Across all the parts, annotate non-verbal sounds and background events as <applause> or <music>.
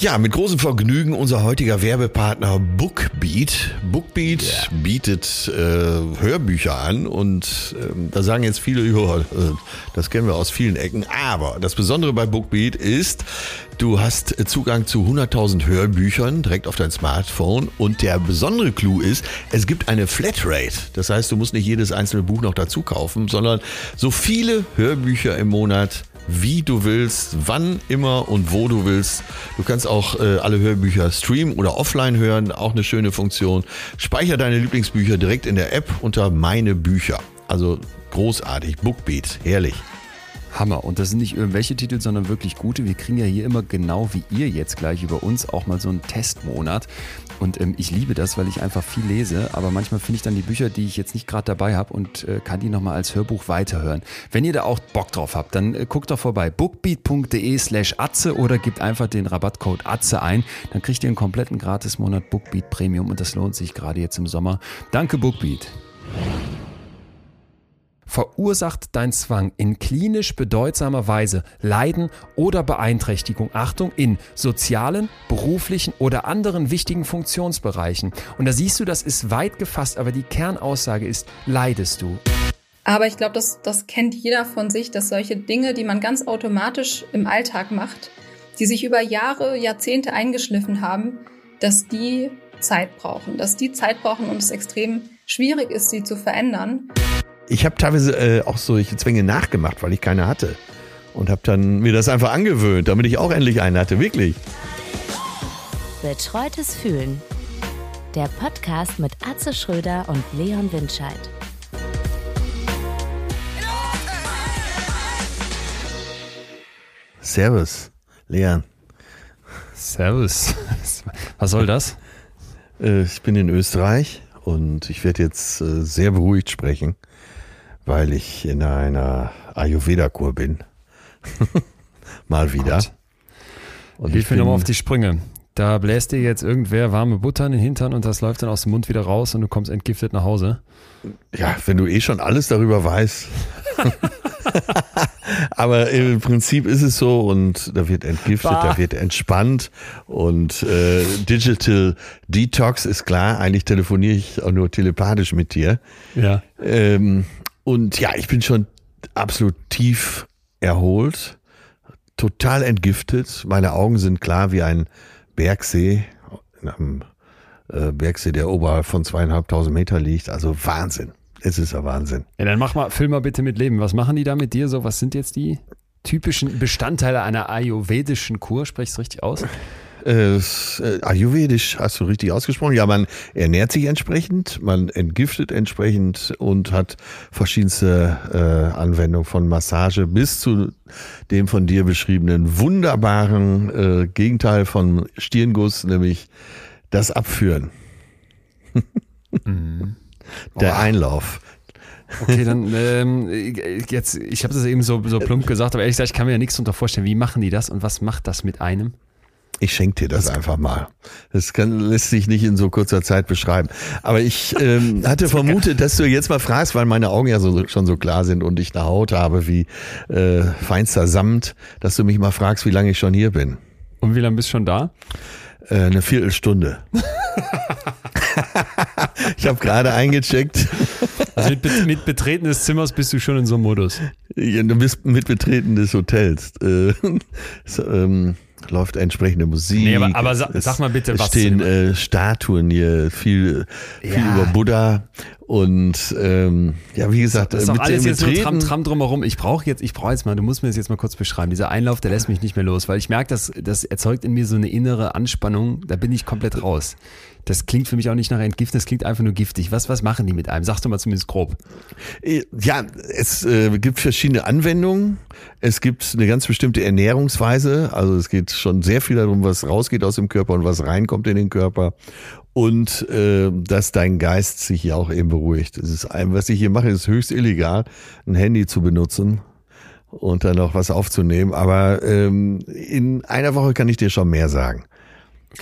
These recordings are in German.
Ja, mit großem Vergnügen unser heutiger Werbepartner Bookbeat. Bookbeat yeah. bietet äh, Hörbücher an und äh, da sagen jetzt viele, ja, äh, das kennen wir aus vielen Ecken. Aber das Besondere bei Bookbeat ist, du hast Zugang zu 100.000 Hörbüchern direkt auf dein Smartphone und der besondere Clou ist, es gibt eine Flatrate. Das heißt, du musst nicht jedes einzelne Buch noch dazu kaufen, sondern so viele Hörbücher im Monat wie du willst, wann immer und wo du willst. Du kannst auch äh, alle Hörbücher streamen oder offline hören, auch eine schöne Funktion. Speicher deine Lieblingsbücher direkt in der App unter Meine Bücher. Also großartig, Bookbeat, herrlich. Hammer. Und das sind nicht irgendwelche Titel, sondern wirklich gute. Wir kriegen ja hier immer genau wie ihr jetzt gleich über uns auch mal so einen Testmonat. Und ähm, ich liebe das, weil ich einfach viel lese. Aber manchmal finde ich dann die Bücher, die ich jetzt nicht gerade dabei habe und äh, kann die nochmal als Hörbuch weiterhören. Wenn ihr da auch Bock drauf habt, dann äh, guckt doch vorbei. bookbeat.de slash atze oder gebt einfach den Rabattcode atze ein. Dann kriegt ihr einen kompletten Gratis-Monat Bookbeat Premium und das lohnt sich gerade jetzt im Sommer. Danke Bookbeat. Verursacht dein Zwang in klinisch bedeutsamer Weise Leiden oder Beeinträchtigung, Achtung, in sozialen, beruflichen oder anderen wichtigen Funktionsbereichen. Und da siehst du, das ist weit gefasst, aber die Kernaussage ist, leidest du. Aber ich glaube, das, das kennt jeder von sich, dass solche Dinge, die man ganz automatisch im Alltag macht, die sich über Jahre, Jahrzehnte eingeschliffen haben, dass die Zeit brauchen, dass die Zeit brauchen und es extrem schwierig ist, sie zu verändern. Ich habe teilweise äh, auch solche Zwänge nachgemacht, weil ich keine hatte. Und habe dann mir das einfach angewöhnt, damit ich auch endlich einen hatte, wirklich. Betreutes Fühlen. Der Podcast mit Atze Schröder und Leon Windscheid. Servus, Leon. Servus. Was soll das? Äh, ich bin in Österreich und ich werde jetzt äh, sehr beruhigt sprechen weil ich in einer Ayurveda-Kur bin. <laughs> Mal wieder. Und Hilf mir nochmal auf die Sprünge. Da bläst dir jetzt irgendwer warme Butter in den Hintern und das läuft dann aus dem Mund wieder raus und du kommst entgiftet nach Hause. Ja, wenn du eh schon alles darüber weißt. <laughs> Aber im Prinzip ist es so und da wird entgiftet, bah. da wird entspannt und äh, Digital Detox ist klar. Eigentlich telefoniere ich auch nur telepathisch mit dir. Ja. Ähm, und ja, ich bin schon absolut tief erholt, total entgiftet. Meine Augen sind klar wie ein Bergsee, einem äh, Bergsee, der oberhalb von zweieinhalbtausend Meter liegt. Also Wahnsinn. Es ist ja Wahnsinn. Ja, dann mach mal, film mal bitte mit Leben. Was machen die da mit dir so? Was sind jetzt die typischen Bestandteile einer ayurvedischen Kur? Sprech es richtig aus? Äh, Ayurvedisch hast du richtig ausgesprochen. Ja, man ernährt sich entsprechend, man entgiftet entsprechend und hat verschiedenste äh, Anwendungen von Massage bis zu dem von dir beschriebenen wunderbaren äh, Gegenteil von Stirnguss, nämlich das Abführen. mhm. Der Einlauf. Okay, dann ähm, jetzt, ich habe das eben so, so plump gesagt, aber ehrlich gesagt, ich kann mir ja nichts darunter vorstellen. Wie machen die das und was macht das mit einem? Ich schenke dir das, das einfach mal. Das kann, lässt sich nicht in so kurzer Zeit beschreiben. Aber ich ähm, <laughs> hatte vermutet, dass du jetzt mal fragst, weil meine Augen ja so, schon so klar sind und ich eine Haut habe wie äh, feinster Samt, dass du mich mal fragst, wie lange ich schon hier bin. Und wie lange bist du schon da? Äh, eine Viertelstunde. <laughs> ich habe gerade eingecheckt. Also mit, mit, Betreten des Zimmers bist du schon in so einem Modus. Ja, du bist mit Betreten des Hotels. Äh, <laughs> so, ähm, läuft entsprechende Musik. Nee, aber, aber sag, sag, mal bitte, es was. stehen äh, Statuen hier, viel, viel ja. über Buddha und ähm, ja, wie gesagt, das ist doch alles jetzt nur Tram, Tram drumherum. Ich brauche jetzt, ich brauche jetzt mal, du musst mir das jetzt mal kurz beschreiben. Dieser Einlauf, der lässt mich nicht mehr los, weil ich merke, dass das erzeugt in mir so eine innere Anspannung. Da bin ich komplett raus. Das klingt für mich auch nicht nach Entgiften, das klingt einfach nur giftig. Was, was machen die mit einem? Sagst du mal zumindest grob. Äh, ja, es äh, gibt verschiedene Anwendungen. Es gibt eine ganz bestimmte Ernährungsweise. Also es geht schon sehr viel darum, was rausgeht aus dem Körper und was reinkommt in den Körper. Und äh, dass dein Geist sich ja auch eben beruhigt. Es ist ein, was ich hier mache, ist höchst illegal, ein Handy zu benutzen und dann noch was aufzunehmen. Aber ähm, in einer Woche kann ich dir schon mehr sagen.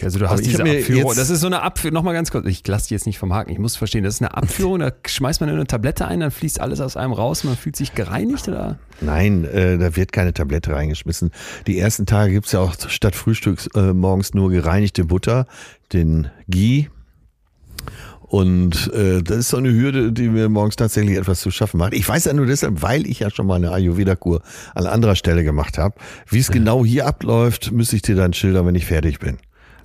Also du hast diese Abführung. Das ist so eine Abführung. Nochmal ganz kurz. Ich lasse die jetzt nicht vom Haken. Ich muss verstehen. Das ist eine Abführung. Da schmeißt man in eine Tablette ein, dann fließt alles aus einem raus. Man fühlt sich gereinigt oder? Nein, äh, da wird keine Tablette reingeschmissen. Die ersten Tage gibt's ja auch statt Frühstücks äh, morgens nur gereinigte Butter, den Ghee. Und äh, das ist so eine Hürde, die mir morgens tatsächlich etwas zu schaffen macht. Ich weiß ja nur deshalb, weil ich ja schon mal eine Ayurveda-Kur an anderer Stelle gemacht habe. Wie es genau hier abläuft, müsste ich dir dann schildern, wenn ich fertig bin.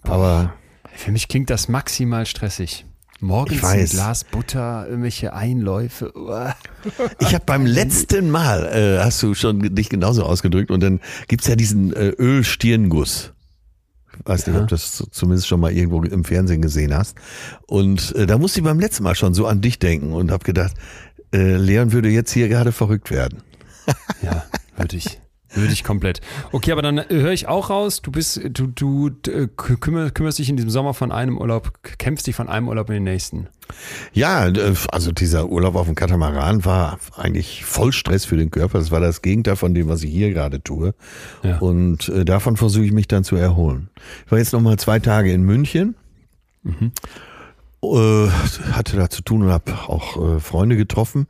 Aber Für mich klingt das maximal stressig. Morgens ein. Glas Butter, irgendwelche Einläufe. Uah. Ich habe beim letzten Mal, äh, hast du schon dich genauso ausgedrückt, und dann gibt's ja diesen äh, Ölstirnguss. Weiß nicht, Ja. ob du das zumindest schon mal irgendwo im Fernsehen gesehen hast. Und äh, da musste ich beim letzten Mal schon so an dich denken und habe gedacht, äh, Leon würde jetzt hier gerade verrückt werden. Ja, würde ich. Würde ich komplett. Okay, aber dann äh, höre ich auch raus, du bist, du, du äh, kümmer, kümmerst dich in diesem Sommer von einem Urlaub, kämpfst dich von einem Urlaub in den nächsten. Ja, äh, also dieser Urlaub auf dem Katamaran war eigentlich voll Stress für den Körper. Das war das Gegenteil von dem, was ich hier gerade tue. Ja. Und davon versuche ich mich dann zu erholen. Ich war jetzt noch mal zwei Tage in München. Äh, hatte da zu tun und habe auch Freunde getroffen.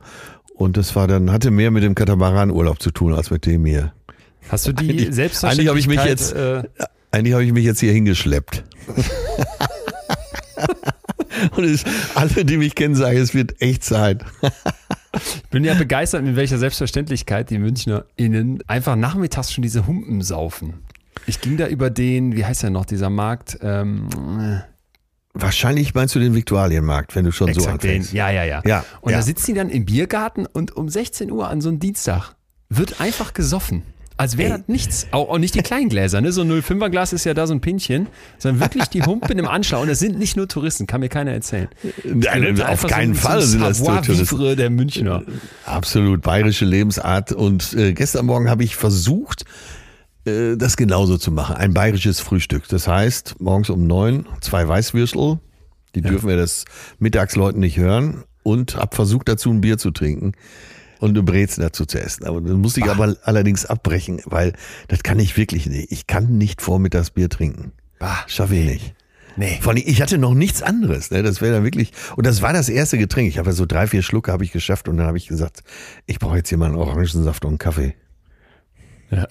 Und das war dann, hatte mehr mit dem Katamaran-Urlaub zu tun als mit dem hier. Hast du die Eigentlich- Selbstverständlichkeit? eigentlich habe ich mich jetzt- Äh, Eigentlich habe ich mich jetzt hier hingeschleppt. <laughs> und es, alle, die mich kennen, sagen, es wird echt Zeit. ich bin ja begeistert, mit welcher Selbstverständlichkeit die MünchnerInnen einfach nachmittags schon diese Humpen saufen. Ich ging da über den, wie heißt der noch, dieser Markt? Ähm, Wahrscheinlich meinst du den Viktualienmarkt, wenn du schon so exakt den. anfängst. Ja, ja, ja. Ja, Und ja. da sitzen die dann im Biergarten und um 16 Uhr an so einem Dienstag wird einfach gesoffen. Als wäre das nichts. Auch, auch nicht die kleinen Gläser, ne? So ein 05er Glas ist ja da so ein Pinchen, sondern wirklich die Humpen im Anschlag. Und das sind nicht nur Touristen, kann mir keiner erzählen. Nein, auf keinen so, Fall so sind das Touristen. Der Münchner. Absolut bayerische Lebensart. Und äh, gestern Morgen habe ich versucht, äh, das genauso zu machen. Ein bayerisches Frühstück. Das heißt, morgens um neun zwei Weißwürstel. Die dürfen wir das Mittagsleuten nicht hören. Und habe versucht, dazu ein Bier zu trinken und eine Brezel dazu zu essen. Aber dann musste ich aber allerdings abbrechen, weil das kann ich wirklich nicht. Ich kann nicht vormittags Bier trinken. Bah, Schaffe ich nicht. nee. Vor allem, ich hatte noch nichts anderes. Ne? Das wäre dann wirklich. Und das war das erste Getränk. Ich habe ja so drei, vier Schlucke habe ich geschafft und dann habe ich gesagt, ich brauche jetzt hier mal einen Orangensaft und einen Kaffee. Ja,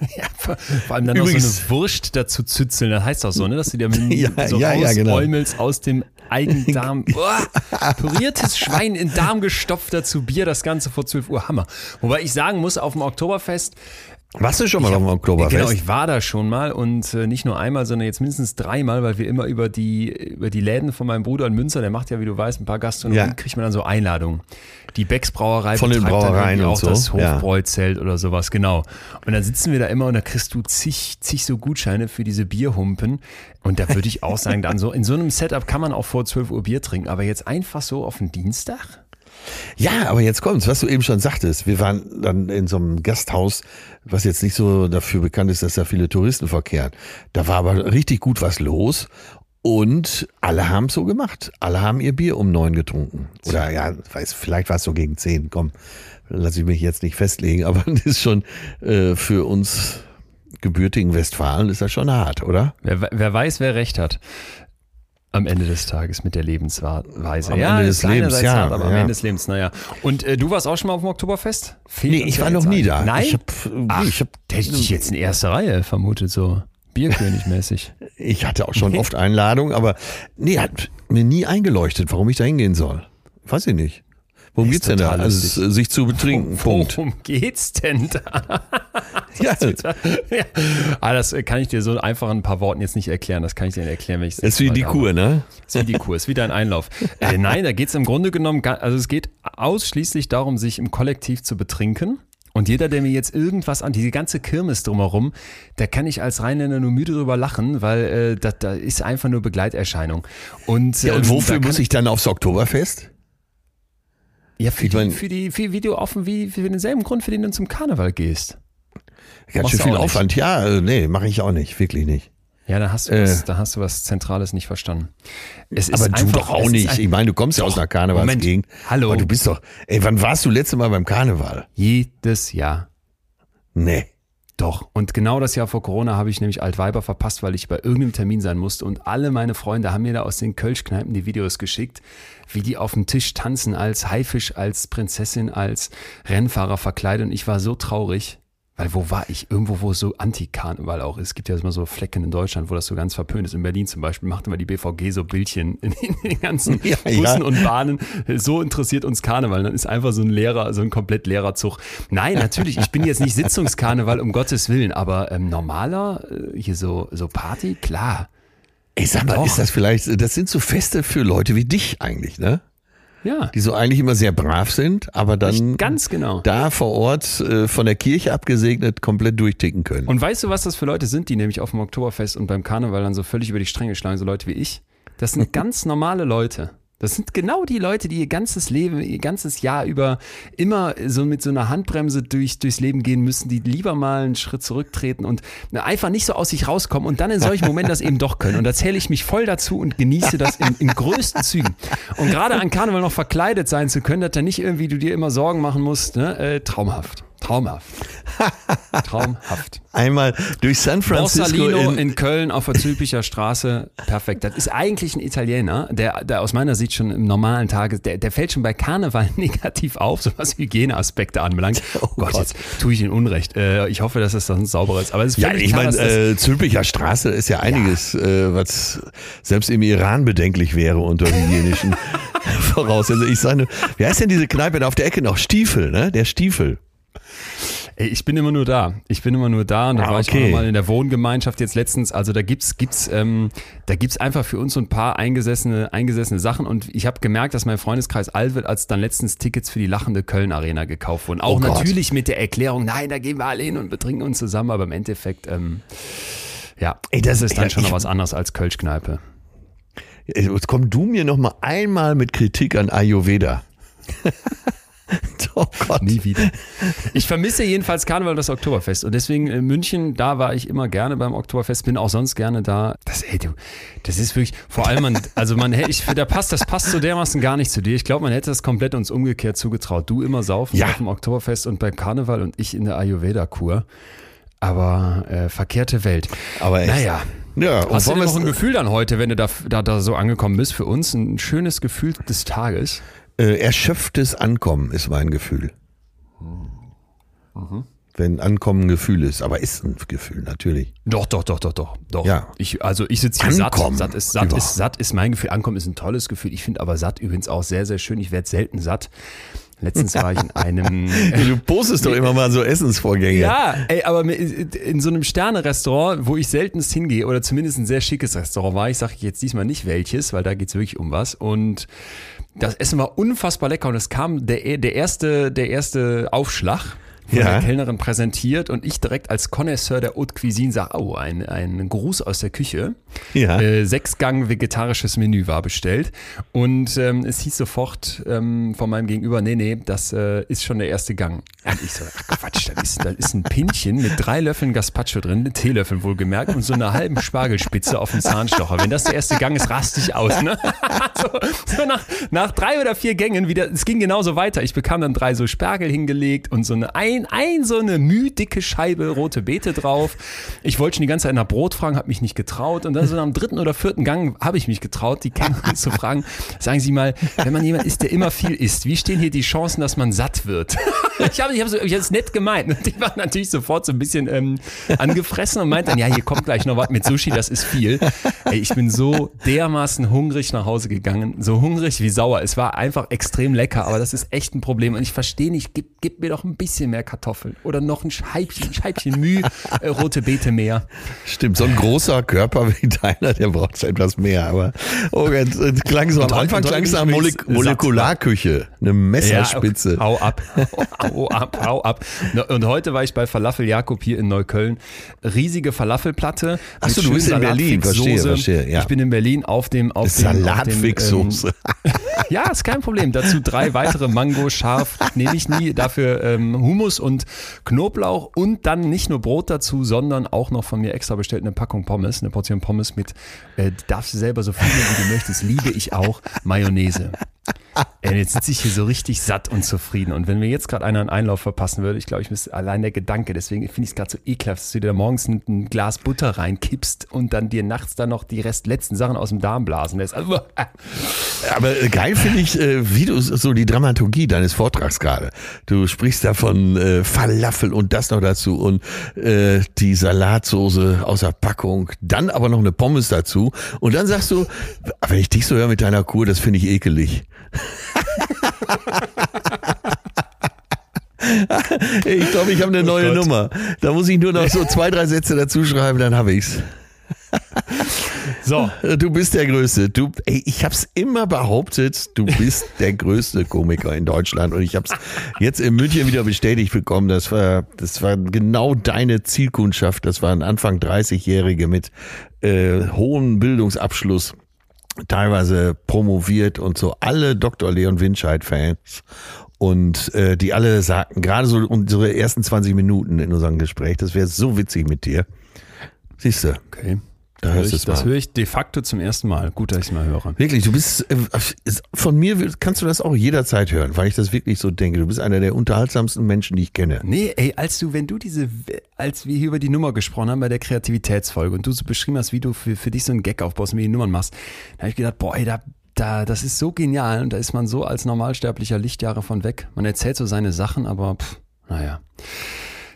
<laughs> vor, vor allem dann Übrigens- noch so eine Wurst dazu zützeln. Das heißt doch so, ne? Dass du dir <laughs> Ja, so ja, ja, genau. aus dem Eigendarm. <laughs> Boah, püriertes Schwein in Darm gestopft, dazu Bier, das Ganze vor 12 Uhr. Hammer. Wobei ich sagen muss, auf dem Oktoberfest, Warst du schon mal auf dem Oktoberfest? Genau, ich war da schon mal und äh, nicht nur einmal, sondern jetzt mindestens dreimal, weil wir immer über die, über die Läden von meinem Bruder in Münster, der macht ja, wie du weißt, ein paar Gastronomien, Ja. kriegt man dann so Einladungen. Die Becks Brauerei Von den Brauereien und auch so, das ja. Hofbräuzelt oder sowas, genau. Und dann sitzen wir da immer und da kriegst du zig, zig so Gutscheine für diese Bierhumpen. Und da würde ich auch sagen, dann so, in so einem Setup kann man auch vor 12 Uhr Bier trinken, aber jetzt einfach so auf den Dienstag? Ja, aber jetzt kommt's, was du eben schon sagtest. Wir waren dann in so einem Gasthaus, was jetzt nicht so dafür bekannt ist, dass da viele Touristen verkehren. Da war aber richtig gut was los. Und alle haben so gemacht. Alle haben ihr Bier um neun getrunken. Oder ja, weiß, vielleicht war es so gegen zehn. Komm, lass ich mich jetzt nicht festlegen. Aber <laughs> das ist schon äh, für uns gebürtigen Westfalen ist das schon hart, oder? Wer, wer weiß, wer recht hat. Am Ende des Tages mit der Lebensweise. Am ja, Ende des Lebens, ja, hart, aber am ja. Ende des Lebens, naja. Und äh, du warst auch schon mal auf dem Oktoberfest? Fehlt Nee, ich war noch nie da. Nein? Ich hab, Ach, ich hab, da hätte ich jetzt in erster Reihe vermutet, so Bierkönig-mäßig. <laughs> Ich hatte auch schon oft Einladungen, aber nee, hat mir nie eingeleuchtet, warum ich da hingehen soll. Weiß ich nicht. Worum geht's denn da? Also lustig. es- sich zu betrinken. Punkt. Worum geht's denn da? <laughs> Ja, ja. ah, das äh, kann ich dir so einfach in ein paar Worten jetzt nicht erklären. Das kann ich dir erklären, wenn ich das ist wie die Kur, ne? Ist wie die Kur, ist wie dein Einlauf. <laughs> Äh, nein, da geht es im Grunde genommen, also es geht ausschließlich darum, sich im Kollektiv zu betrinken. Und jeder, der mir jetzt irgendwas an, diese ganze Kirmes drumherum, da kann ich als Rheinländer nur müde drüber lachen, weil äh, das, da ist einfach nur Begleiterscheinung. Und, Ja, ähm, und wofür da kann muss ich dann aufs Oktoberfest? Ja, für, ich die, mein- für die, für wie du offen, wie für denselben Grund, für den du zum Karneval gehst. Ganz schön viel auch nicht. Aufwand. Ja, äh, nee, mache ich auch nicht, wirklich nicht. Ja, da hast du, Äh. was, da hast du was Zentrales nicht verstanden. Es Aber du doch auch nicht. Ich meine, du kommst ja aus einer Karnevalsgegend. Hallo. Aber du bist doch, ey, wann warst du letzte Mal beim Karneval? Jedes Jahr. Nee. Doch. Und genau das Jahr vor Corona habe ich nämlich Altweiber verpasst, weil ich bei irgendeinem Termin sein musste. Und alle meine Freunde haben mir da aus den Kölschkneipen die Videos geschickt, wie die auf dem Tisch tanzen als Haifisch, als Prinzessin, als Rennfahrer verkleidet. Und ich war so traurig. Weil wo war ich? Irgendwo, wo es so Anti-Karneval auch ist. Es gibt ja immer so Flecken in Deutschland, wo das so ganz verpönt ist. In Berlin zum Beispiel macht immer die BVG so Bildchen in, in den ganzen <laughs> ja, Bussen ja. und Bahnen. So interessiert uns Karneval. Dann ist einfach so ein leerer, so ein komplett leerer Zug. Nein, natürlich, ich bin jetzt nicht Sitzungskarneval, um Gottes Willen, aber ähm, normaler, äh, hier so, so Party, klar. Ich sag mal, Doch. ist das vielleicht, das sind so Feste für Leute wie dich eigentlich, ne? Ja. Die so eigentlich immer sehr brav sind, aber dann ganz genau. da vor Ort äh, von der Kirche abgesegnet komplett durchticken können. Und weißt du, was das für Leute sind, die nämlich auf dem Oktoberfest und beim Karneval dann so völlig über die Stränge schlagen, so Leute wie ich? Das sind <laughs> ganz normale Leute. Das sind genau die Leute, die ihr ganzes Leben, ihr ganzes Jahr über immer so mit so einer Handbremse durch, durchs Leben gehen müssen, die lieber mal einen Schritt zurücktreten und einfach nicht so aus sich rauskommen und dann in solchen Momenten das eben doch können. Und da zähle ich mich voll dazu und genieße das in, in größten Zügen. Und gerade an Karneval noch verkleidet sein zu können, dass da nicht irgendwie du dir immer Sorgen machen musst, ne? äh, traumhaft. Traumhaft. <laughs> Traumhaft. Einmal durch San Francisco. In, in Köln auf der Zülpicher Straße. Perfekt. Das ist eigentlich ein Italiener, der, der aus meiner Sicht schon im normalen Tage, der, der fällt schon bei Karneval <laughs> negativ auf, so was Hygieneaspekte anbelangt. <laughs> Oh, Gott, Gott, jetzt tue ich ihn Unrecht. Äh, ich hoffe, dass es dann sauber ist. Aber es ist ja, ich meine, äh, Zülpicher Straße ist ja einiges, ja. Äh, was selbst im Iran bedenklich wäre unter hygienischen Voraussetzungen. Ich sage, wie heißt denn diese Kneipe da auf der Ecke noch? Stiefel, ne? Der Stiefel. Ey, ich bin immer nur da. Ich bin immer nur da und da ah, war okay. ich auch mal in der Wohngemeinschaft jetzt letztens. Also da gibt's gibt's ähm, da gibt's einfach für uns so ein paar eingesessene eingesessene Sachen und ich habe gemerkt, dass mein Freundeskreis alt wird, als dann letztens Tickets für die lachende Köln Arena gekauft wurden. Auch oh natürlich mit der Erklärung, nein, da gehen wir alle hin und betrinken uns zusammen, aber im Endeffekt ähm, ja, Ey, das, das ist dann ja, schon noch was anderes als Kölschkneipe. Jetzt komm du mir noch mal einmal mit Kritik an Ayurveda. <laughs> <laughs> Oh Gott. Nie wieder. Ich vermisse jedenfalls Karneval und das Oktoberfest. Und deswegen in München, da war ich immer gerne beim Oktoberfest, bin auch sonst gerne da. Das, ey, du, das ist wirklich, vor allem, man, <laughs> also man, ich, da passt, das passt so dermaßen gar nicht zu dir. Ich glaube, man hätte das komplett uns umgekehrt zugetraut. Du immer saufen ja. auf dem Oktoberfest und beim Karneval und ich in der Ayurveda-Kur. Aber äh, verkehrte Welt. Aber echt. Naja. Ja, Hast du denn noch ein Gefühl dann heute, wenn du da, da, da so angekommen bist, für uns ein schönes Gefühl des Tages? Äh, erschöpftes Ankommen ist mein Gefühl. Mhm. Wenn Ankommen ein Gefühl ist, aber ist ein Gefühl, natürlich. Doch, doch, doch, doch, doch. doch. Ja. Ich, also ich sitze hier Ankommen. satt. Satt ist, satt, ist, satt ist mein Gefühl. Ankommen ist ein tolles Gefühl. Ich finde aber satt übrigens auch sehr, sehr schön. Ich werde selten satt. Letztens war ich in <laughs> einem. du postest doch immer mal so Essensvorgänge. Ja, ey, aber in so einem Sterne-Restaurant, wo ich seltenst hingehe, oder zumindest ein sehr schickes Restaurant war, ich sage jetzt diesmal nicht welches, weil da geht's wirklich um was. Und das Essen war unfassbar lecker und es kam der, der, erste, der erste Aufschlag von ja. der Kellnerin präsentiert und ich direkt als Connoisseur der Haute Cuisine sage, oh, ein, ein Gruß aus der Küche. Ja. Äh, Sechsgang vegetarisches Menü war bestellt und ähm, es hieß sofort ähm, von meinem Gegenüber, nee, nee, das äh, ist schon der erste Gang. Und ich so, ach Quatsch, da ist, da ist ein Pinchen mit drei Löffeln Gazpacho drin, mit Teelöffeln wohlgemerkt und so einer halben Spargelspitze auf dem Zahnstocher. Wenn das der erste Gang ist, raste ich aus. Ne? <laughs> so, so nach, nach drei oder vier Gängen wieder, es ging genauso weiter. Ich bekam dann drei so Spargel hingelegt und so eine ein, ein so eine mühdicke Scheibe rote Beete drauf. Ich wollte schon die ganze Zeit nach Brot fragen, habe mich nicht getraut. Und dann so am dritten oder vierten Gang habe ich mich getraut, die Kellnerin zu fragen, sagen Sie mal, wenn man jemand ist, der immer viel isst, wie stehen hier die Chancen, dass man satt wird? <laughs> ich habe ich hab so, ich es nett gemeint. Und die waren natürlich sofort so ein bisschen ähm, angefressen und meinten dann, ja, hier kommt gleich noch was mit Sushi, das ist viel. Ey, ich bin so dermaßen hungrig nach Hause gegangen, so hungrig wie sauer. Es war einfach extrem lecker, aber das ist echt ein Problem. Und ich verstehe nicht, gib, gib mir doch ein bisschen mehr Kartoffeln oder noch ein Scheibchen, Scheibchen Mühe, äh, rote Beete mehr. Stimmt, so ein großer Körper <laughs> wie deiner, der braucht etwas mehr. Aber oh, es klang so am Anfang klang es nach Molek Molekularküche, eine Messerspitze. Ja, <laughs> hau ab, hau ab, hau ab. Und heute war ich bei Falafel Jakob hier in Neukölln. Riesige Falafelplatte. Achso, du bist in Berlin, verstehe, verstehe. Ja. Ich bin in Berlin auf dem auf Salatfixsoße. Ähm, <laughs> ja, ist kein Problem. Dazu drei weitere Mango scharf nehme ich nie. Dafür ähm, Hummus und Knoblauch und dann nicht nur Brot dazu, sondern auch noch von mir extra bestellt eine Packung Pommes, eine Portion Pommes mit, äh, darfst du selber so viel wie du möchtest, liebe ich auch, Mayonnaise. Ey, jetzt sitze ich hier so richtig satt und zufrieden. Und wenn mir jetzt gerade einer einen Einlauf verpassen würde, ich glaube, ich müsste allein der Gedanke, deswegen finde ich es gerade so ekelhaft, dass du dir morgens ein, ein, Glas Butter reinkippst und dann dir nachts dann noch die restletzten Sachen aus dem Darm blasen lässt. Also, Aber geil finde ich, äh, wie du so die Dramaturgie deines Vortrags gerade. Du sprichst da von äh, Falafel und das noch dazu und äh, die Salatsoße aus der Packung, dann aber noch eine Pommes dazu und dann sagst du, wenn ich dich so höre mit deiner Kur, das finde ich ekelig. Ich glaube, ich habe eine oh neue Gott. Nummer. Da muss ich nur noch so zwei, drei Sätze dazu schreiben, dann habe ich's. So. Du bist der Größte. Du, ey, ich habe es immer behauptet, du bist der größte Komiker in Deutschland. Und ich habe es jetzt in München wieder bestätigt bekommen. Das war, das war genau deine Zielkundschaft. Das waren Anfang 30-Jährige mit äh, hohem Bildungsabschluss teilweise promoviert und so alle Dr. Leon Winscheid-Fans. Und äh, die alle sagten, gerade so unsere ersten 20 Minuten in unserem Gespräch, das wäre so witzig mit dir. Siehst du? Okay. Da hörst ich, das höre ich de facto zum ersten Mal. Gut, dass ich es mal höre. Wirklich, du bist äh, von mir kannst du das auch jederzeit hören, weil ich das wirklich so denke. Du bist einer der unterhaltsamsten Menschen, die ich kenne. Nee, ey, als du, wenn du diese, als wir hier über die Nummer gesprochen haben bei der Kreativitätsfolge und du so beschrieben hast, wie du für, für dich so einen Gag aufbaust und wie die Nummern machst, da habe ich gedacht, boah, ey, da, da, das ist so genial und da ist man so als Normalsterblicher Lichtjahre von weg. Man erzählt so seine Sachen, aber pff, naja.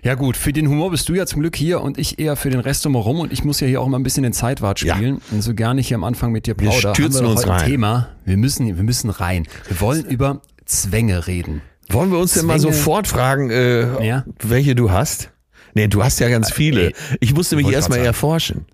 Ja gut, für den Humor bist du ja zum Glück hier und ich eher für den Rest drumherum und ich muss ja hier auch immer ein bisschen den Zeitwart spielen. Ja. Und so gerne ich hier am Anfang mit dir plauder, wir stürzen wir uns rein. Thema. Wir müssen, wir müssen rein. Wir wollen über Zwänge reden. Wollen wir uns Zwänge, denn mal sofort fragen, äh, ja? welche du hast? Nee, du hast ja ganz viele. Ich musste mich erstmal erforschen.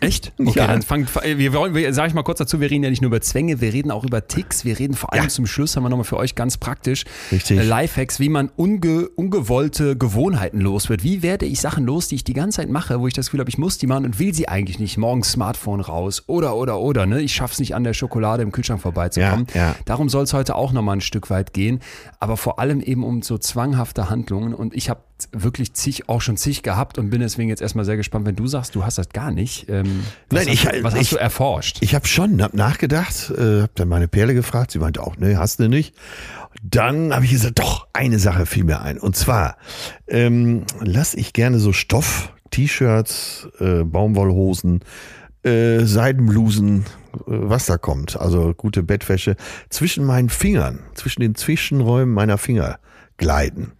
Echt? <laughs> Okay, ja. dann fang, wir wollen, sag ich mal kurz dazu, wir reden ja nicht nur über Zwänge, wir reden auch über Ticks, wir reden vor allem ja. zum Schluss, haben wir nochmal für euch ganz praktisch Richtig. Äh, Lifehacks, wie man unge, ungewollte Gewohnheiten los wird. Wie werde ich Sachen los, die ich die ganze Zeit mache, wo ich das Gefühl habe, ich muss die machen und will sie eigentlich nicht. Morgens Smartphone raus oder, oder, oder. Ne? Ich schaffe es nicht an der Schokolade im Kühlschrank vorbeizukommen. Ja, ja. Darum soll es heute auch nochmal ein Stück weit gehen, aber vor allem eben um so zwanghafte Handlungen und ich habe wirklich zig, auch schon zig gehabt und bin deswegen jetzt erstmal sehr gespannt, wenn du sagst, du hast das gar nicht. Ähm, Nein, ich, hast, was ich, hast du erforscht? Ich habe schon, hab nachgedacht, äh, habe dann meine Perle gefragt, sie meinte auch, ne, hast du nicht. Dann habe ich gesagt, doch, eine Sache fiel mir ein. Und zwar ähm, lass ich gerne so Stoff, T-Shirts, äh, Baumwollhosen, äh, Seidenblusen, äh, was da kommt, also gute Bettwäsche, zwischen meinen Fingern, zwischen den Zwischenräumen meiner Finger gleiten.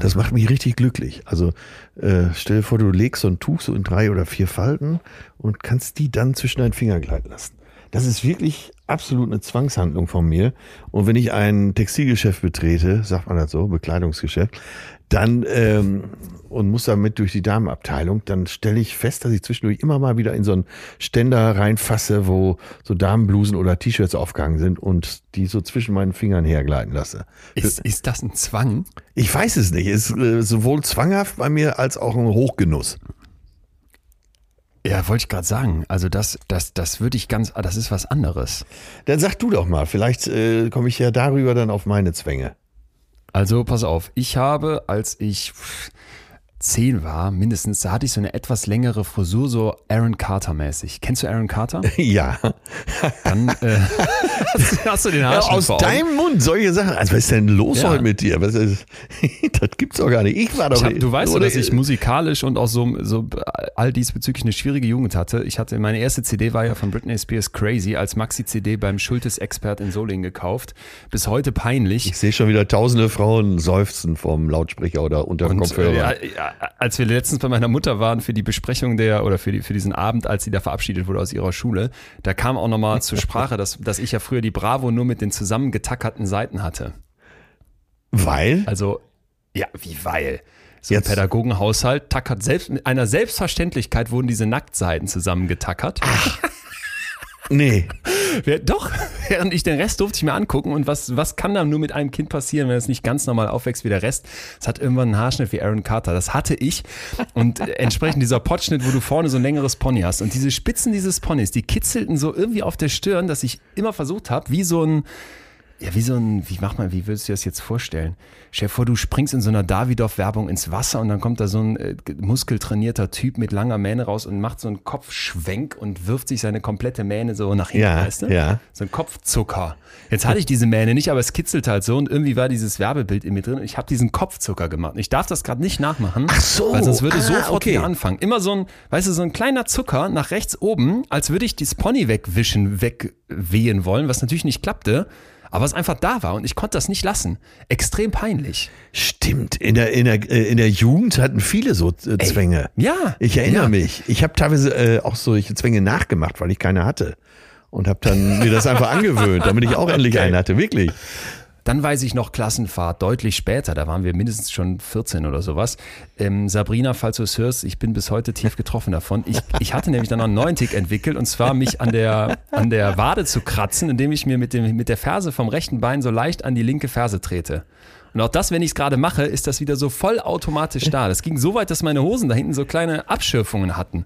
Das macht mich richtig glücklich. Also äh, stell dir vor, du legst so ein Tuch so in drei oder vier Falten und kannst die dann zwischen deinen Finger gleiten lassen. Das ist wirklich absolut eine Zwangshandlung von mir. Und wenn ich ein Textilgeschäft betrete, sagt man das so, Bekleidungsgeschäft, dann ähm, und muss damit durch die Damenabteilung, dann stelle ich fest, dass ich zwischendurch immer mal wieder in so einen Ständer reinfasse, wo so Damenblusen oder T-Shirts aufgehangen sind und die so zwischen meinen Fingern hergleiten lasse. Ist, ist das ein Zwang? Ich weiß es nicht. Es ist äh, sowohl zwanghaft bei mir als auch ein Hochgenuss. Ja, wollte ich gerade sagen. Also das, das, das würde ich ganz, das ist was anderes. Dann sag du doch mal, vielleicht äh, komme ich ja darüber dann auf meine Zwänge. Also pass auf, ich habe, als ich zehn war, mindestens, da hatte ich so eine etwas längere Frisur, so Aaron Carter-mäßig. Kennst du Aaron Carter? <laughs> Ja. Dann äh, <laughs> hast du den Arsch ja, Aus deinem Mund solche Sachen. Also was ist denn los ja. heute mit dir? Was ist, <laughs> das gibt's doch gar nicht. Ich war doch ich hab, Du weißt doch, dass ich musikalisch und auch so, so all diesbezüglich eine schwierige Jugend hatte. Ich hatte, meine erste CD war ja von Britney Spears Crazy als Maxi-CD beim Schultes-Expert in Solingen gekauft. Bis heute peinlich. Ich sehe schon wieder tausende Frauen seufzen vom Lautsprecher oder unter dem Kopfhörer. Äh, ja, als wir letztens bei meiner Mutter waren für die Besprechung der oder für, die, für diesen Abend, als sie da verabschiedet wurde aus ihrer Schule, da kam auch nochmal zur <laughs> Sprache, dass, dass ich ja früher die Bravo nur mit den zusammengetackerten Seiten hatte. Weil? Also, ja, wie weil? So Jetzt. ein Pädagogenhaushalt tackert selbst, mit einer Selbstverständlichkeit wurden diese Nacktseiten zusammengetackert. Ach. Nee. <laughs> Doch, während ich den Rest durfte ich mir angucken und was, was kann da nur mit einem Kind passieren, wenn es nicht ganz normal aufwächst wie der Rest? Es hat irgendwann einen Haarschnitt wie Aaron Carter. Das hatte ich. Und entsprechend dieser Potschnitt, wo du vorne so ein längeres Pony hast. Und diese Spitzen dieses Ponys, die kitzelten so irgendwie auf der Stirn, dass ich immer versucht habe, wie so ein Ja, wie so ein, wie mach mal, wie würdest du dir das jetzt vorstellen? Stell dir vor, du springst in so einer Davidoff-Werbung ins Wasser und dann kommt da so ein äh, muskeltrainierter Typ mit langer Mähne raus und macht so einen Kopfschwenk und wirft sich seine komplette Mähne so nach hinten, Ja, weißt du? ja. So ein Kopfzucker. Jetzt hatte ich diese Mähne nicht, aber es kitzelt halt so und irgendwie war dieses Werbebild in mir drin und ich habe diesen Kopfzucker gemacht. Ich darf das gerade nicht nachmachen, Ach so. weil sonst würde Ah, sofort okay. wieder anfangen. Immer so ein, weißt du, so ein kleiner Zucker nach rechts oben, als würde ich das Pony wegwischen, wegwehen wollen, was natürlich nicht klappte. Aber es einfach da war und ich konnte das nicht lassen. Extrem peinlich. Stimmt, in der, in der, äh, in der Jugend hatten viele so äh, Zwänge. ja, Ich erinnere ja. mich. Ich habe teilweise äh, auch solche Zwänge nachgemacht, weil ich keine hatte. Und habe dann mir das einfach <laughs> angewöhnt, damit ich auch endlich einen hatte. Wirklich. Dann weiß ich noch Klassenfahrt deutlich später, da waren wir mindestens schon 14 oder sowas. Ähm, Sabrina, falls du es hörst, ich bin bis heute tief getroffen davon. Ich, ich hatte nämlich dann noch einen neuen Tick entwickelt und zwar mich an der, an der Wade zu kratzen, indem ich mir mit, dem, mit der Ferse vom rechten Bein so leicht an die linke Ferse trete. Und auch das, wenn ich es gerade mache, ist das wieder so vollautomatisch da. Das ging so weit, dass meine Hosen da hinten so kleine Abschürfungen hatten.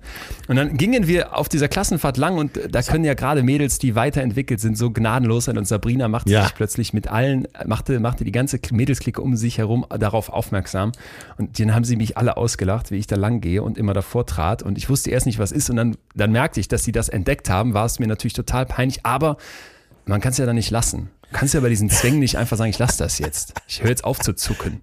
Und dann gingen wir auf dieser Klassenfahrt lang und da können ja gerade Mädels, die weiterentwickelt sind, so gnadenlos sein. Und Sabrina machte Ja. sich plötzlich mit allen, machte, machte die ganze Mädelsklicke um sich herum darauf aufmerksam. Und dann haben sie mich alle ausgelacht, wie ich da lang gehe und immer davor trat. Und ich wusste erst nicht, was ist. Und dann, dann merkte ich, dass sie das entdeckt haben, war es mir natürlich total peinlich. Aber man kann es ja dann nicht lassen. Du kannst ja bei diesen Zwängen nicht einfach sagen, ich lasse das jetzt. Ich höre jetzt auf zu zucken.